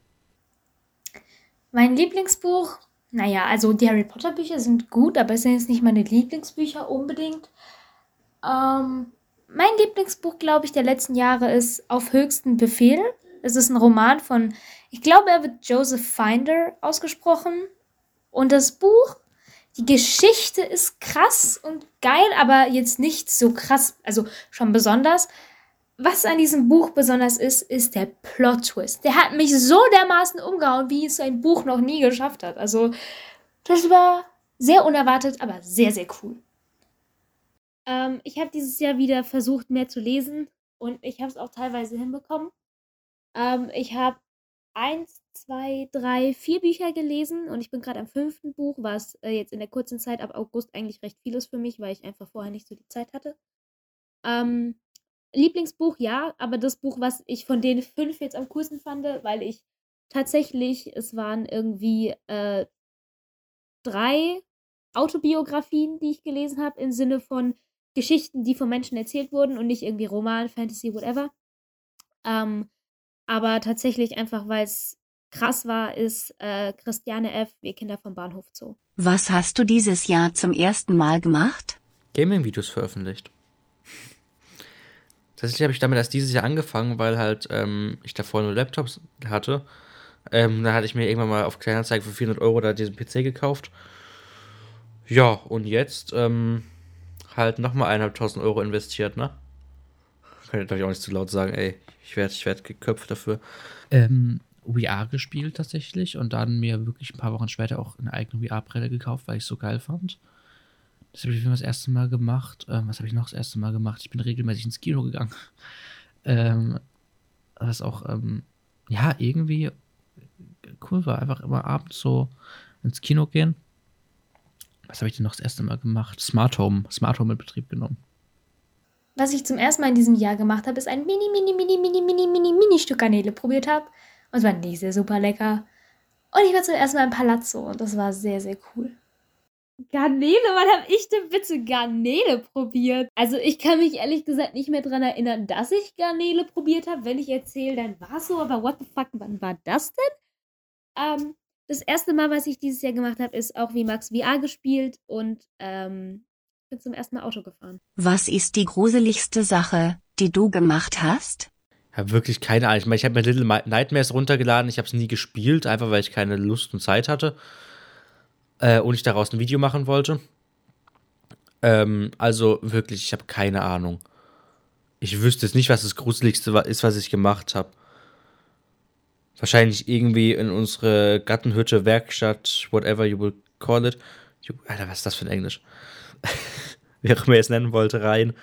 Mein Lieblingsbuch, naja, also die Harry Potter Bücher sind gut, aber es sind jetzt nicht meine Lieblingsbücher unbedingt. Ähm, mein Lieblingsbuch, glaube ich, der letzten Jahre ist Auf höchsten Befehl. Es ist ein Roman von, ich glaube, er wird Joseph Finder ausgesprochen. Und das Buch die Geschichte ist krass und geil, aber jetzt nicht so krass, also schon besonders. Was an diesem Buch besonders ist, ist der Plot-Twist. Der hat mich so dermaßen umgehauen, wie es ein Buch noch nie geschafft hat. Also, das war sehr unerwartet, aber sehr, sehr cool. Ähm, ich habe dieses Jahr wieder versucht, mehr zu lesen und ich habe es auch teilweise hinbekommen. Ähm, ich habe eins, zwei, drei, vier Bücher gelesen und ich bin gerade am fünften Buch, was äh, jetzt in der kurzen Zeit ab August eigentlich recht viel ist für mich, weil ich einfach vorher nicht so die Zeit hatte. Ähm, Lieblingsbuch, ja, aber das Buch, was ich von den fünf jetzt am coolsten fand, weil ich tatsächlich, es waren irgendwie äh, drei Autobiografien, die ich gelesen habe, im Sinne von Geschichten, die von Menschen erzählt wurden und nicht irgendwie Roman, Fantasy, whatever. Ähm, aber tatsächlich einfach, weil es krass war, ist äh, Christiane F., Wir Kinder vom Bahnhof Zoo. Was hast du dieses Jahr zum ersten Mal gemacht? Gaming-Videos veröffentlicht. Tatsächlich habe ich damit erst dieses Jahr angefangen, weil halt ähm, ich davor nur Laptops hatte. Ähm, da hatte ich mir irgendwann mal auf Kleinanzeigen für 400 Euro da diesen PC gekauft. Ja, und jetzt ähm, halt nochmal 1.500 Euro investiert, ne? Kann ich, ich auch nicht zu laut sagen, ey, ich werde ich werd geköpft dafür. Ähm, VR gespielt tatsächlich und dann mir wirklich ein paar Wochen später auch eine eigene VR-Brille gekauft, weil ich es so geil fand. Das habe ich das erste Mal gemacht. Ähm, was habe ich noch das erste Mal gemacht? Ich bin regelmäßig ins Kino gegangen. Ähm, was auch, ähm, ja, irgendwie cool war. Einfach immer abends so ins Kino gehen. Was habe ich denn noch das erste Mal gemacht? Smart Home. Smart Home in Betrieb genommen. Was ich zum ersten Mal in diesem Jahr gemacht habe, ist ein mini, mini, mini, mini, mini, mini, mini Stück Garnele probiert habe. Und es war nicht sehr super lecker. Und ich war zum ersten Mal im Palazzo und das war sehr, sehr cool. Garnele? Wann habe ich denn bitte Garnele probiert? Also ich kann mich ehrlich gesagt nicht mehr daran erinnern, dass ich Garnele probiert habe. Wenn ich erzähle, dann war es so. Aber what the fuck, wann war das denn? Ähm, das erste Mal, was ich dieses Jahr gemacht habe, ist auch wie Max VR gespielt und ähm, bin zum ersten Mal Auto gefahren. Was ist die gruseligste Sache, die du gemacht hast? Habe wirklich keine Ahnung. Ich meine, ich habe mir Little Nightmares runtergeladen. Ich habe es nie gespielt, einfach weil ich keine Lust und Zeit hatte äh, und ich daraus ein Video machen wollte. Ähm, also wirklich, ich habe keine Ahnung. Ich wüsste jetzt nicht, was das Gruseligste ist, was ich gemacht habe. Wahrscheinlich irgendwie in unsere Gattenhütte, Werkstatt, whatever you will call it. Alter, was ist das für ein Englisch? Wie auch immer es nennen wollte, rein.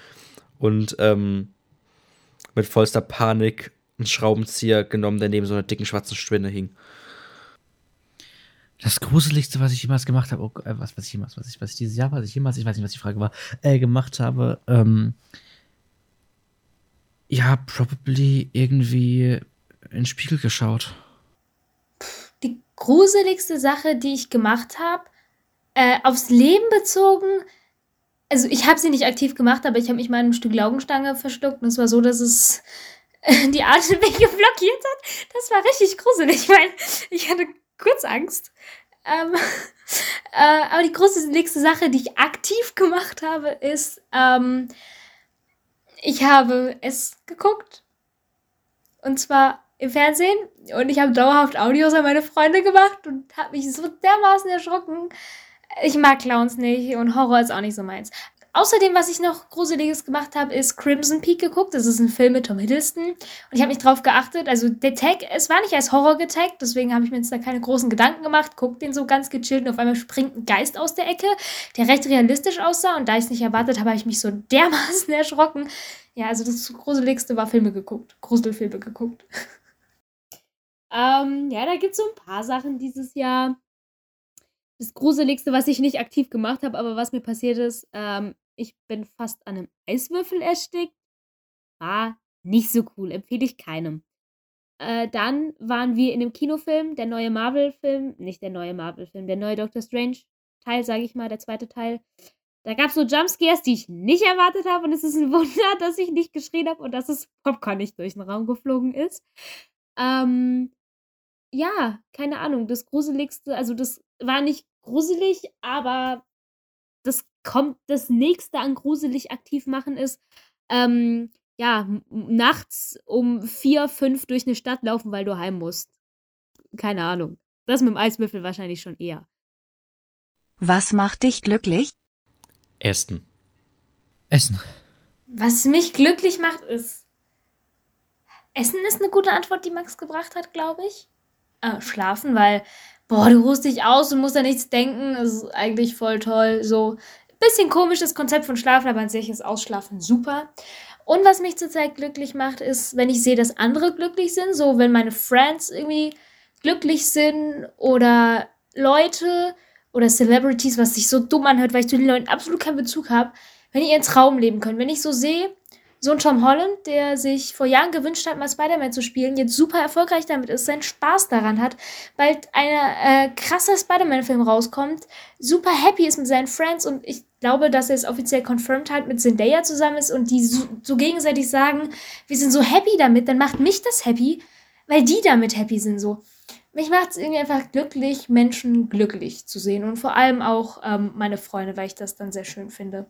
Und ähm, mit vollster Panik einen Schraubenzieher genommen, der neben so einer dicken schwarzen Spinne hing. Das Gruseligste, was ich jemals gemacht habe, oh, äh, was, was ich jemals, was ich, was ich dieses Jahr, was ich jemals, ich weiß nicht, was die Frage war, äh, gemacht habe, ähm, ja, probably irgendwie in den Spiegel geschaut. Die gruseligste Sache, die ich gemacht habe, äh, aufs Leben bezogen, also ich habe sie nicht aktiv gemacht, aber ich habe mich mal in einem Stück Laugenstange verschluckt und es war so, dass es die Atemwege blockiert hat. Das war richtig gruselig, weil ich hatte kurz Angst. Ähm, äh, aber die gruseligste Sache, die ich aktiv gemacht habe, ist, ähm, ich habe es geguckt. Und zwar im Fernsehen. Und ich habe dauerhaft Audios an meine Freunde gemacht und habe mich so dermaßen erschrocken. Ich mag Clowns nicht und Horror ist auch nicht so meins. Außerdem, was ich noch Gruseliges gemacht habe, ist Crimson Peak geguckt. Das ist ein Film mit Tom Hiddleston. Und ich habe nicht drauf geachtet. Also der Tag, es war nicht als Horror getaggt, deswegen habe ich mir jetzt da keine großen Gedanken gemacht. Guckt den so ganz gechillt und auf einmal springt ein Geist aus der Ecke, der recht realistisch aussah. Und da ich es nicht erwartet habe, habe ich mich so dermaßen erschrocken. Ja, also das Gruseligste war Filme geguckt. Gruselfilme geguckt. Ähm, ja, da gibt es so ein paar Sachen dieses Jahr. Das Gruseligste, was ich nicht aktiv gemacht habe, aber was mir passiert ist, ähm, ich bin fast an einem Eiswürfel erstickt. War nicht so cool, empfehle ich keinem. Äh, dann waren wir in dem Kinofilm, der neue Marvel-Film, nicht der neue Marvel-Film, der neue Doctor Strange-Teil, sage ich mal, der zweite Teil. Da gab es so Jumpscares, die ich nicht erwartet habe und es ist ein Wunder, dass ich nicht geschrien habe und dass das Popcorn nicht durch den Raum geflogen ist. Ähm, ja, keine Ahnung, das Gruseligste, also das war nicht gruselig, aber das kommt, das nächste an gruselig aktiv machen ist, ähm, ja, nachts um vier, fünf durch eine Stadt laufen, weil du heim musst. Keine Ahnung. Das mit dem Eiswürfel wahrscheinlich schon eher. Was macht dich glücklich? Essen. Essen. Was mich glücklich macht, ist. Essen ist eine gute Antwort, die Max gebracht hat, glaube ich. Äh, schlafen, weil, boah, du ruhst dich aus und musst da nichts denken. Das ist eigentlich voll toll. So, bisschen komisches Konzept von Schlafen, aber an sich ist Ausschlafen super. Und was mich zurzeit glücklich macht, ist, wenn ich sehe, dass andere glücklich sind. So, wenn meine Friends irgendwie glücklich sind oder Leute oder Celebrities, was sich so dumm anhört, weil ich zu den Leuten absolut keinen Bezug habe, wenn die ihren Traum leben können. Wenn ich so sehe, So ein Tom Holland, der sich vor Jahren gewünscht hat, mal Spider-Man zu spielen, jetzt super erfolgreich damit ist, seinen Spaß daran hat, bald ein äh, krasser Spider-Man-Film rauskommt, super happy ist mit seinen Friends und ich glaube, dass er es offiziell confirmed hat, mit Zendaya zusammen ist und die so, so gegenseitig sagen, wir sind so happy damit, dann macht mich das happy, weil die damit happy sind so. Mich macht es irgendwie einfach glücklich, Menschen glücklich zu sehen und vor allem auch ähm, meine Freunde, weil ich das dann sehr schön finde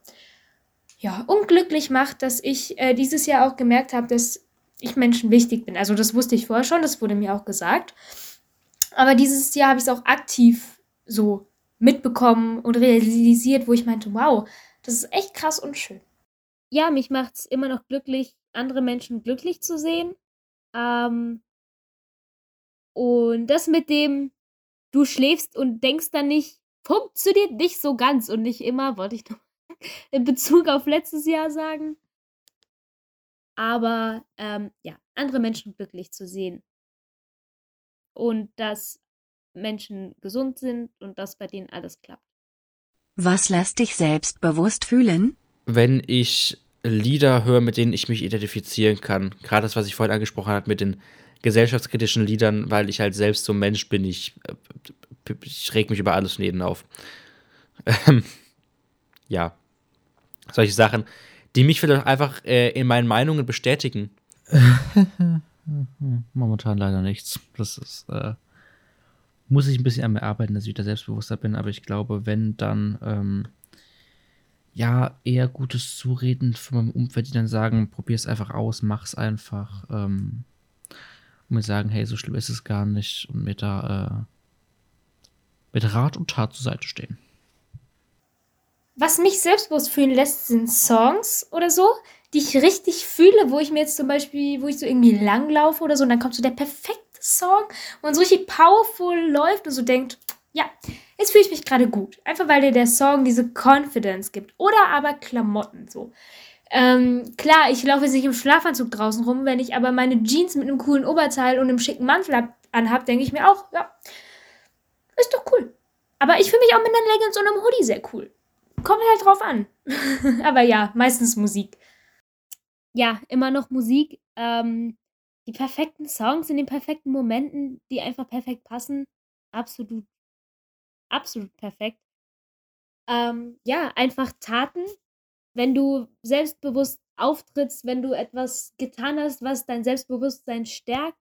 ja, unglücklich macht, dass ich äh, dieses Jahr auch gemerkt habe, dass ich Menschen wichtig bin. Also das wusste ich vorher schon, das wurde mir auch gesagt. Aber dieses Jahr habe ich es auch aktiv so mitbekommen und realisiert, wo ich meinte, wow, das ist echt krass und schön. Ja, mich macht es immer noch glücklich, andere Menschen glücklich zu sehen. Ähm, und das mit dem, du schläfst und denkst dann nicht, funktioniert nicht so ganz und nicht immer, wollte ich noch in Bezug auf letztes Jahr sagen. Aber ähm, ja, andere Menschen glücklich zu sehen. Und dass Menschen gesund sind und dass bei denen alles klappt. Was lässt dich selbstbewusst fühlen? Wenn ich Lieder höre, mit denen ich mich identifizieren kann. Gerade das, was ich vorhin angesprochen habe mit den gesellschaftskritischen Liedern, weil ich halt selbst so ein Mensch bin. Ich, äh, ich reg mich über alles und jeden auf. Ähm, ja solche Sachen, die mich vielleicht einfach äh, in meinen Meinungen bestätigen. Momentan leider nichts. Das ist, äh, muss ich ein bisschen an mir arbeiten, dass ich wieder selbstbewusster bin, aber ich glaube, wenn dann, ähm, ja, eher gutes Zureden von meinem Umfeld, die dann sagen, probier es einfach aus, mach es einfach, ähm, und mir sagen, hey, so schlimm ist es gar nicht und mir da, äh, mit Rat und Tat zur Seite stehen. Was mich selbstbewusst fühlen lässt, sind Songs oder so, die ich richtig fühle, wo ich mir jetzt zum Beispiel, wo ich so irgendwie langlaufe oder so, und dann kommt so der perfekte Song, wo man so richtig powerful läuft und so denkt, ja, jetzt fühle ich mich gerade gut. Einfach weil dir der Song diese Confidence gibt. Oder aber Klamotten so. Ähm, klar, ich laufe jetzt nicht im Schlafanzug draußen rum, wenn ich aber meine Jeans mit einem coolen Oberteil und einem schicken Mantel anhab, denke ich mir auch, ja, ist doch cool. Aber ich fühle mich auch mit einer Leggings und einem Hoodie sehr cool. Kommt halt drauf an. Aber ja, meistens Musik. Ja, immer noch Musik. Ähm, die perfekten Songs in den perfekten Momenten, die einfach perfekt passen. Absolut, absolut perfekt. Ähm, ja, einfach Taten. Wenn du selbstbewusst auftrittst, wenn du etwas getan hast, was dein Selbstbewusstsein stärkt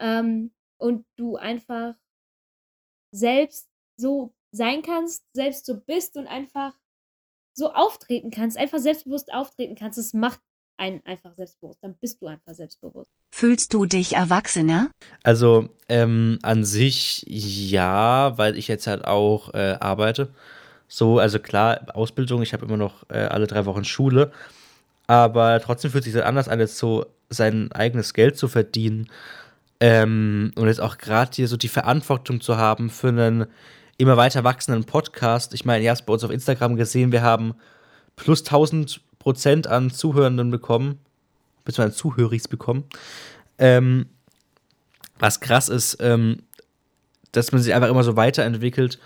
ähm, und du einfach selbst so sein kannst, selbst so bist und einfach so auftreten kannst, einfach selbstbewusst auftreten kannst, das macht einen einfach selbstbewusst. Dann bist du einfach selbstbewusst. Fühlst du dich erwachsener? Also ähm, an sich ja, weil ich jetzt halt auch äh, arbeite. So, also klar, Ausbildung, ich habe immer noch äh, alle drei Wochen Schule, aber trotzdem fühlt sich das anders an, jetzt so sein eigenes Geld zu verdienen ähm, und jetzt auch gerade hier so die Verantwortung zu haben für einen immer weiter wachsenden Podcast. Ich meine, ihr habt bei uns auf Instagram gesehen, wir haben plus 1000 Prozent an Zuhörenden bekommen, beziehungsweise Zuhörigs bekommen. Ähm, was krass ist, ähm, dass man sich einfach immer so weiterentwickelt.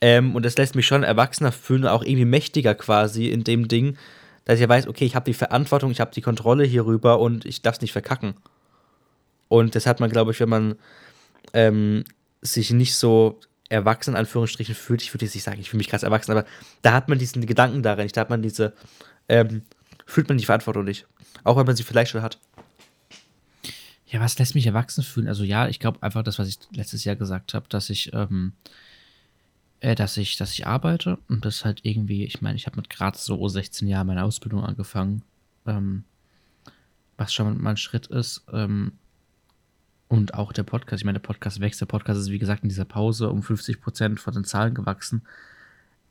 Ähm, und das lässt mich schon erwachsener fühlen, auch irgendwie mächtiger quasi in dem Ding, dass ich weiß, okay, ich habe die Verantwortung, ich habe die Kontrolle hierüber und ich darf es nicht verkacken. Und das hat man, glaube ich, wenn man ähm, sich nicht so erwachsen, in Anführungsstrichen, fühlt. Ich würde jetzt nicht sagen, ich fühle mich krass erwachsen, aber da hat man diesen Gedanken darin, da hat man diese, ähm, fühlt man die Verantwortung nicht. Auch wenn man sie vielleicht schon hat. Ja, was lässt mich erwachsen fühlen? Also ja, ich glaube einfach das, was ich letztes Jahr gesagt habe, dass ich, ähm, äh, dass ich, dass ich arbeite und das halt irgendwie, ich meine, ich habe mit gerade so 16 Jahren meine Ausbildung angefangen, ähm, was schon mal ein Schritt ist, ähm, und auch der Podcast, ich meine, der Podcast wächst. Der Podcast ist, wie gesagt, in dieser Pause um 50 Prozent von den Zahlen gewachsen.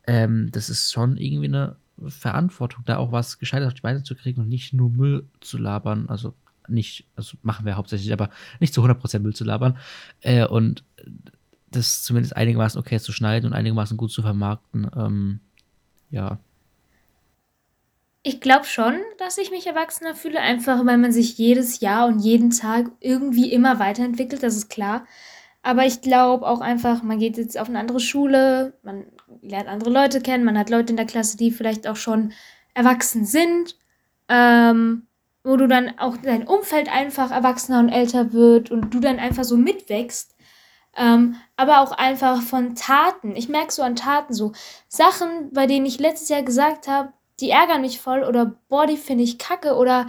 Ähm, das ist schon irgendwie eine Verantwortung, da auch was Gescheites auf die Beine zu kriegen und nicht nur Müll zu labern. Also nicht, also machen wir hauptsächlich, aber nicht zu 100 Prozent Müll zu labern. Äh, und das zumindest einigermaßen okay zu schneiden und einigermaßen gut zu vermarkten. Ähm, ja, ich glaube schon, dass ich mich erwachsener fühle, einfach weil man sich jedes Jahr und jeden Tag irgendwie immer weiterentwickelt, das ist klar. Aber ich glaube auch einfach, man geht jetzt auf eine andere Schule, man lernt andere Leute kennen, man hat Leute in der Klasse, die vielleicht auch schon erwachsen sind. ähm, wo du dann auch dein Umfeld einfach erwachsener und älter wird und du dann einfach so mitwächst. Ähm, aber auch einfach von Taten. Ich merke so an Taten so Sachen, bei denen ich letztes Jahr gesagt habe, die ärgern mich voll oder boah, die finde ich kacke oder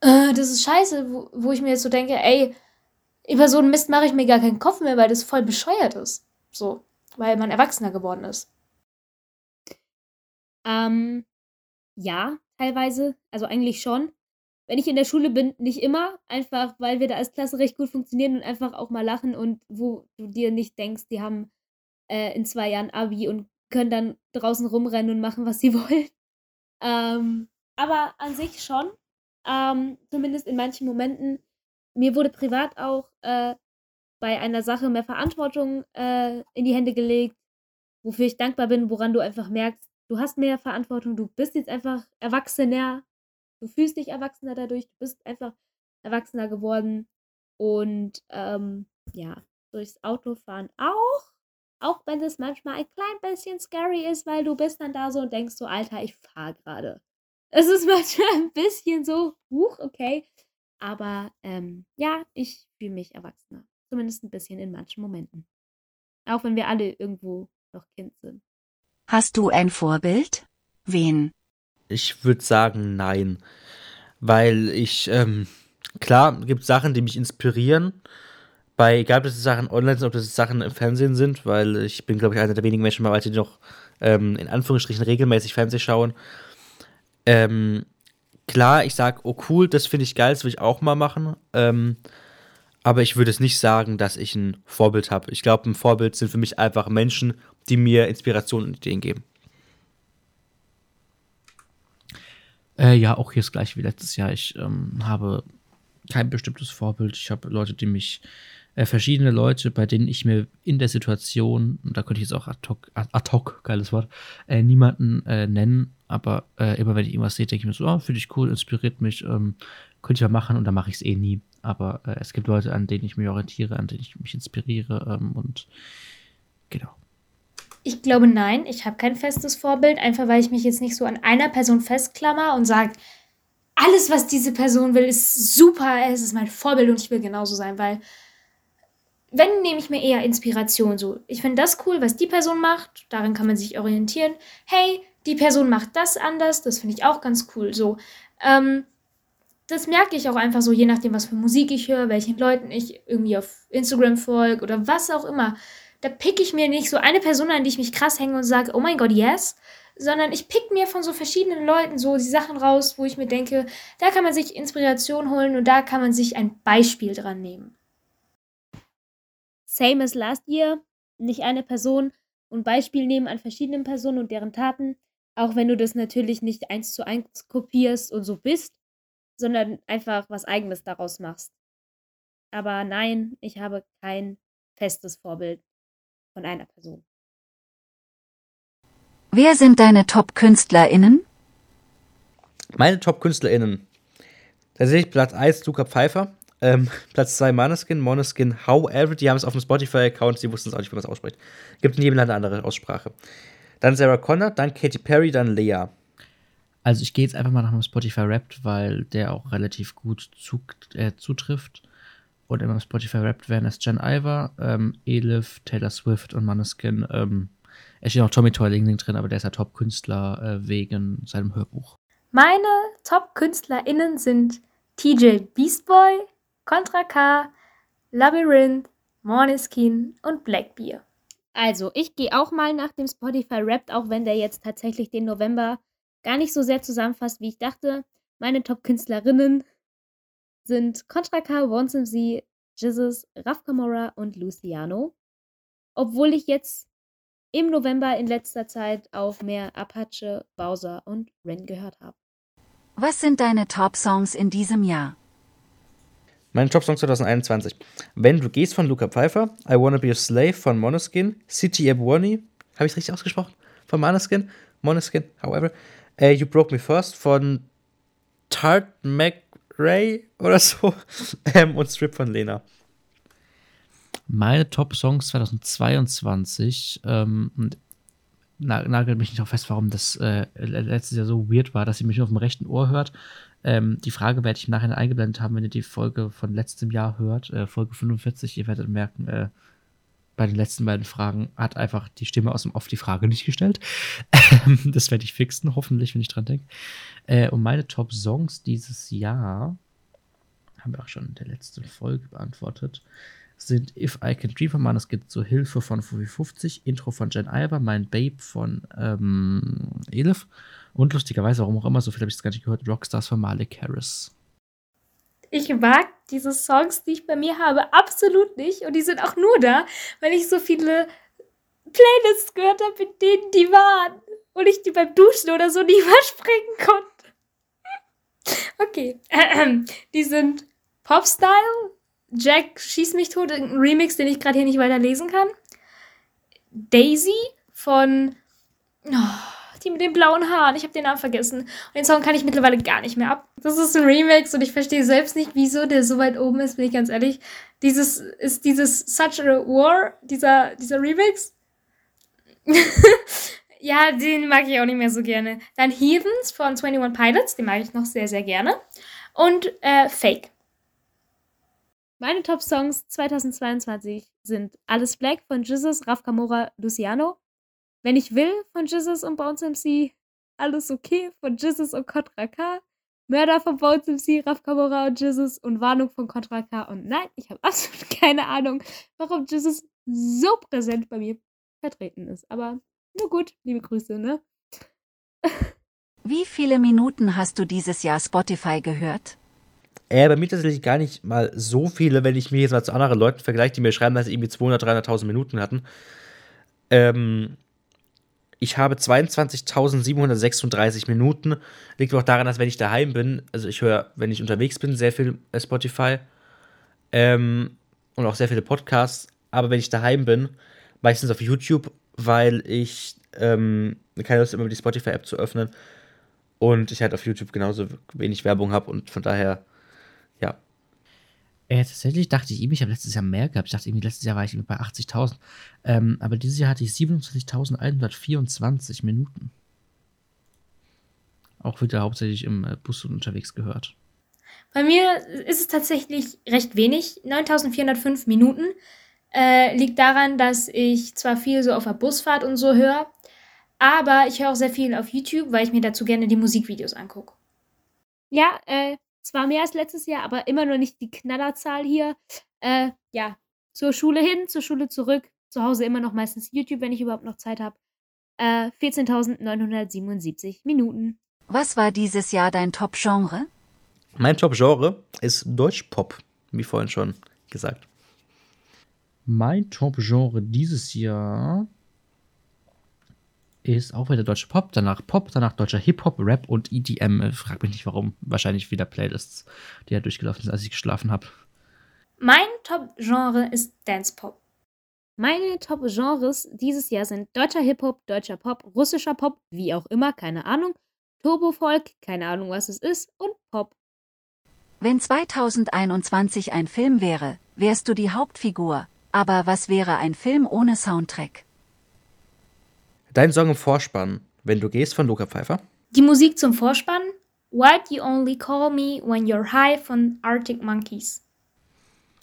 äh, das ist scheiße, wo, wo, ich mir jetzt so denke, ey, über so einen Mist mache ich mir gar keinen Kopf mehr, weil das voll bescheuert ist. So, weil man erwachsener geworden ist. Ähm, ja, teilweise, also eigentlich schon wenn ich in der Schule bin, nicht immer, einfach weil wir da als Klasse recht gut funktionieren und einfach auch mal lachen und wo du dir nicht denkst, die haben äh, in zwei Jahren Abi und können dann draußen rumrennen und machen, was sie wollen. Ähm, aber an sich schon, ähm, zumindest in manchen Momenten. Mir wurde privat auch äh, bei einer Sache mehr Verantwortung äh, in die Hände gelegt, wofür ich dankbar bin, woran du einfach merkst, du hast mehr Verantwortung, du bist jetzt einfach erwachsener Du fühlst dich erwachsener dadurch, du bist einfach erwachsener geworden. Und ähm, ja, durchs Autofahren auch. Auch wenn es manchmal ein klein bisschen scary ist, weil du bist dann da so und denkst so, Alter, ich fahre gerade. Es ist manchmal ein bisschen so, huch, okay. Aber ähm, ja, ich fühle mich erwachsener. Zumindest ein bisschen in manchen Momenten. Auch wenn wir alle irgendwo noch Kind sind. Hast du ein Vorbild? Wen? Ich würde sagen, nein. Weil ich, ähm, klar, gibt Sachen, die mich inspirieren. Bei, egal ob das Sachen online sind, ob das Sachen im Fernsehen sind, weil ich bin, glaube ich, einer der wenigen Menschen bei die noch ähm, in Anführungsstrichen regelmäßig Fernsehen schauen. Ähm, klar, ich sage, oh cool, das finde ich geil, das will ich auch mal machen. Ähm, aber ich würde es nicht sagen, dass ich ein Vorbild habe. Ich glaube, ein Vorbild sind für mich einfach Menschen, die mir Inspiration und Ideen geben. Äh, ja, auch hier das gleiche wie letztes Jahr. Ich ähm, habe kein bestimmtes Vorbild. Ich habe Leute, die mich, äh, verschiedene Leute, bei denen ich mir in der Situation, und da könnte ich jetzt auch ad hoc, ad hoc geiles Wort, äh, niemanden äh, nennen, aber äh, immer wenn ich irgendwas sehe, denke ich mir so, oh, finde ich cool, inspiriert mich, ähm, könnte ich ja machen und dann mache ich es eh nie. Aber äh, es gibt Leute, an denen ich mich orientiere, an denen ich mich inspiriere ähm, und genau. Ich glaube nein, ich habe kein festes Vorbild, einfach weil ich mich jetzt nicht so an einer Person festklammer und sage, alles, was diese Person will, ist super, es ist mein Vorbild und ich will genauso sein, weil wenn nehme ich mir eher Inspiration so. Ich finde das cool, was die Person macht, daran kann man sich orientieren. Hey, die Person macht das anders, das finde ich auch ganz cool. So, ähm, das merke ich auch einfach so, je nachdem, was für Musik ich höre, welchen Leuten ich irgendwie auf Instagram folge oder was auch immer da pick ich mir nicht so eine Person an, die ich mich krass hänge und sage, oh mein Gott, yes, sondern ich pick mir von so verschiedenen Leuten so die Sachen raus, wo ich mir denke, da kann man sich Inspiration holen und da kann man sich ein Beispiel dran nehmen. Same as last year, nicht eine Person und Beispiel nehmen an verschiedenen Personen und deren Taten, auch wenn du das natürlich nicht eins zu eins kopierst und so bist, sondern einfach was eigenes daraus machst. Aber nein, ich habe kein festes Vorbild von einer Person. Wer sind deine Top-KünstlerInnen? Meine Top-KünstlerInnen. Da sehe ich Platz 1 Luca Pfeiffer, ähm, Platz 2 Maneskin, Moneskin, however, die haben es auf dem Spotify-Account, die wussten es auch nicht, wie man es ausspricht. Gibt in jedem Land eine andere Aussprache. Dann Sarah Connor, dann Katy Perry, dann Lea. Also ich gehe jetzt einfach mal nach dem Spotify Rapt, weil der auch relativ gut zu, äh, zutrifft und immer Spotify rappt werden, ist Jen Iver, ähm, Elif, Taylor Swift und Maneskin. Ähm, es steht auch Tommy Toiling drin, aber der ist ja Top-Künstler äh, wegen seinem Hörbuch. Meine Top-KünstlerInnen sind TJ Beastboy, Contra K, Labyrinth, Måneskin und Blackbeer. Also, ich gehe auch mal nach dem Spotify Wrapped, auch wenn der jetzt tatsächlich den November gar nicht so sehr zusammenfasst, wie ich dachte. Meine Top-Künstlerinnen sind Contra K, Wonsum Jesus, Raf Camora und Luciano. Obwohl ich jetzt im November in letzter Zeit auch mehr Apache, Bowser und Ren gehört habe. Was sind deine Top-Songs in diesem Jahr? Meine Top-Songs 2021. Wenn du gehst von Luca Pfeiffer, I Wanna Be a Slave von Monoskin, City Ebony, habe ich richtig ausgesprochen? Von Monoskin, Monoskin, however. Uh, you Broke Me First von Tart Mac Ray oder so. Ähm, und Strip von Lena. Meine Top-Songs 2022, ähm, nagelt mich nicht auch fest, warum das äh, letztes Jahr so weird war, dass sie mich nur auf dem rechten Ohr hört. Ähm, die Frage werde ich im Nachhinein eingeblendet haben, wenn ihr die Folge von letztem Jahr hört, äh, Folge 45. Ihr werdet merken, äh, bei den letzten beiden Fragen hat einfach die Stimme aus dem Off die Frage nicht gestellt. das werde ich fixen, hoffentlich, wenn ich dran denke. Äh, und meine Top-Songs dieses Jahr haben wir auch schon in der letzten Folge beantwortet sind If I Can Dream von es geht zur Hilfe von Fufi 50, Intro von Jen Alba, Mein Babe von ähm, Elif und lustigerweise, warum auch immer, so viel habe ich es gar nicht gehört, Rockstars von Malik Harris. Ich mag diese Songs, die ich bei mir habe, absolut nicht. Und die sind auch nur da, weil ich so viele Playlists gehört habe, in denen die waren. Und ich die beim Duschen oder so nie überspringen konnte. Okay. Die sind Popstyle, Jack schießt mich tot, ein Remix, den ich gerade hier nicht weiter lesen kann. Daisy von oh, die mit den blauen Haaren. Ich habe den Namen vergessen. Und den Song kann ich mittlerweile gar nicht mehr ab. Das ist ein Remix und ich verstehe selbst nicht, wieso der so weit oben ist, bin ich ganz ehrlich. Dieses ist dieses Such a War, dieser, dieser Remix. ja, den mag ich auch nicht mehr so gerne. Dann Heathens von 21 Pilots, den mag ich noch sehr, sehr gerne. Und äh, Fake. Meine Top-Songs 2022 sind Alles Black von Jesus, Raf Kamora, Luciano. Wenn ich will von Jesus und Bones MC. Alles okay von Jesus und Contra K. Mörder von Bones MC, Raf Kamora und Jesus und Warnung von Contra K. Und nein, ich habe absolut keine Ahnung, warum Jesus so präsent bei mir vertreten ist. Aber nur gut, liebe Grüße, ne? Wie viele Minuten hast du dieses Jahr Spotify gehört? Äh, bei mir tatsächlich gar nicht mal so viele, wenn ich mich jetzt mal zu anderen Leuten vergleiche, die mir schreiben, dass sie irgendwie 200.000, 300.000 Minuten hatten. Ähm, ich habe 22.736 Minuten. Liegt auch daran, dass wenn ich daheim bin, also ich höre, wenn ich unterwegs bin, sehr viel äh, Spotify ähm, und auch sehr viele Podcasts. Aber wenn ich daheim bin, meistens auf YouTube, weil ich ähm, keine Lust immer die Spotify-App zu öffnen und ich halt auf YouTube genauso wenig Werbung habe und von daher ja. Äh, tatsächlich dachte ich ihm, ich habe letztes Jahr mehr gehabt. Ich dachte irgendwie, letztes Jahr war ich bei 80.000. Ähm, aber dieses Jahr hatte ich 27.124 Minuten. Auch wieder hauptsächlich im äh, Bus und unterwegs gehört. Bei mir ist es tatsächlich recht wenig. 9405 Minuten. Äh, liegt daran, dass ich zwar viel so auf der Busfahrt und so höre, aber ich höre auch sehr viel auf YouTube, weil ich mir dazu gerne die Musikvideos angucke. Ja, äh, zwar mehr als letztes Jahr, aber immer noch nicht die Knallerzahl hier. Äh, ja, zur Schule hin, zur Schule zurück. Zu Hause immer noch meistens YouTube, wenn ich überhaupt noch Zeit habe. Äh, 14.977 Minuten. Was war dieses Jahr dein Top-Genre? Mein Top-Genre ist Deutschpop, wie vorhin schon gesagt. Mein Top-Genre dieses Jahr ist auch wieder deutscher Pop, danach Pop, danach deutscher Hip-Hop, Rap und EDM. Frag mich nicht warum. Wahrscheinlich wieder Playlists, die ja durchgelaufen sind, als ich geschlafen habe. Mein Top-Genre ist Dance-Pop. Meine Top-Genres dieses Jahr sind deutscher Hip-Hop, deutscher Pop, russischer Pop, wie auch immer, keine Ahnung, Turbo-Folk, keine Ahnung, was es ist, und Pop. Wenn 2021 ein Film wäre, wärst du die Hauptfigur. Aber was wäre ein Film ohne Soundtrack? Dein Song im Vorspann, wenn du gehst, von Luca Pfeiffer. Die Musik zum Vorspann, Why'd You Only Call Me When You're High von Arctic Monkeys.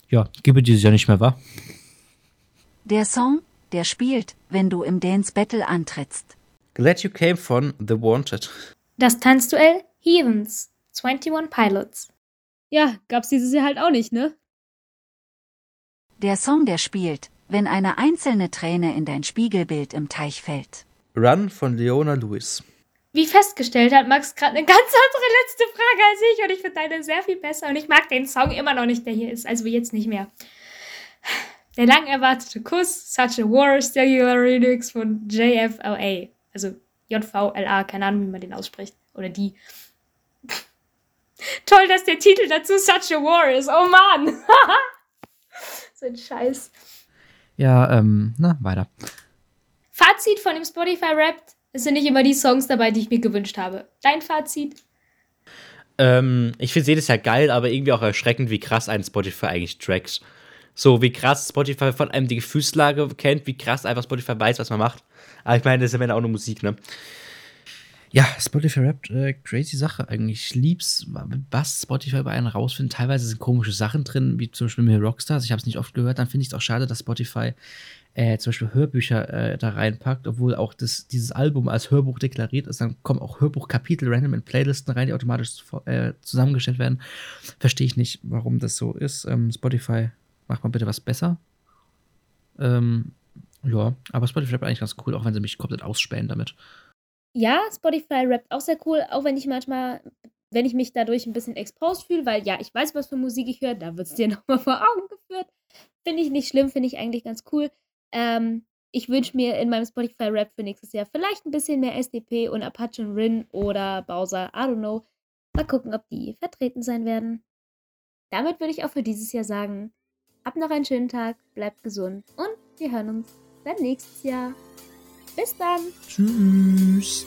Ja, gebe dieses Jahr nicht mehr, wahr? Der Song, der spielt, wenn du im Dance Battle antrittst. Glad You Came von The Wanted. Das Tanzduell Heathens, 21 Pilots. Ja, gab's dieses Jahr halt auch nicht, ne? Der Song, der spielt, wenn eine einzelne Träne in dein Spiegelbild im Teich fällt. Run von Leona Lewis. Wie festgestellt hat Max gerade eine ganz andere letzte Frage als ich und ich finde deine sehr viel besser und ich mag den Song immer noch nicht, der hier ist, also jetzt nicht mehr. Der lang erwartete Kuss, Such a War, Cellular Remix von JFLA, also JVLA, keine Ahnung, wie man den ausspricht, oder die. Toll, dass der Titel dazu Such a War ist, oh Mann! so ein Scheiß. Ja, ähm, na, weiter. Fazit von dem Spotify Rap: Es sind nicht immer die Songs dabei, die ich mir gewünscht habe. Dein Fazit? Ähm, ich finde jedes Jahr geil, aber irgendwie auch erschreckend, wie krass ein Spotify eigentlich trackt. So, wie krass Spotify von einem die Gefühlslage kennt, wie krass einfach Spotify weiß, was man macht. Aber ich meine, das ist ja auch nur Musik, ne? Ja, Spotify rappt, äh, crazy Sache eigentlich. Ich lieb's, was Spotify bei einem rausfindet. Teilweise sind komische Sachen drin, wie zum Beispiel mit Rockstars. Ich habe es nicht oft gehört. Dann finde ich es auch schade, dass Spotify äh, zum Beispiel Hörbücher äh, da reinpackt, obwohl auch das, dieses Album als Hörbuch deklariert ist. Dann kommen auch Hörbuchkapitel random in Playlisten rein, die automatisch äh, zusammengestellt werden. Verstehe ich nicht, warum das so ist. Ähm, Spotify, macht mal bitte was besser. Ähm, ja, aber Spotify rappt eigentlich ganz cool, auch wenn sie mich komplett ausspähen damit. Ja, Spotify rappt auch sehr cool, auch wenn ich manchmal, wenn ich mich dadurch ein bisschen exposed fühle, weil ja, ich weiß, was für Musik ich höre, da wird es dir nochmal vor Augen geführt. Finde ich nicht schlimm, finde ich eigentlich ganz cool. Ähm, ich wünsche mir in meinem Spotify-Rap für nächstes Jahr vielleicht ein bisschen mehr SDP und Apache und Rin oder Bowser, I don't know. Mal gucken, ob die vertreten sein werden. Damit würde ich auch für dieses Jahr sagen, habt noch einen schönen Tag, bleibt gesund und wir hören uns dann nächstes Jahr. Bis dann. Tschüss.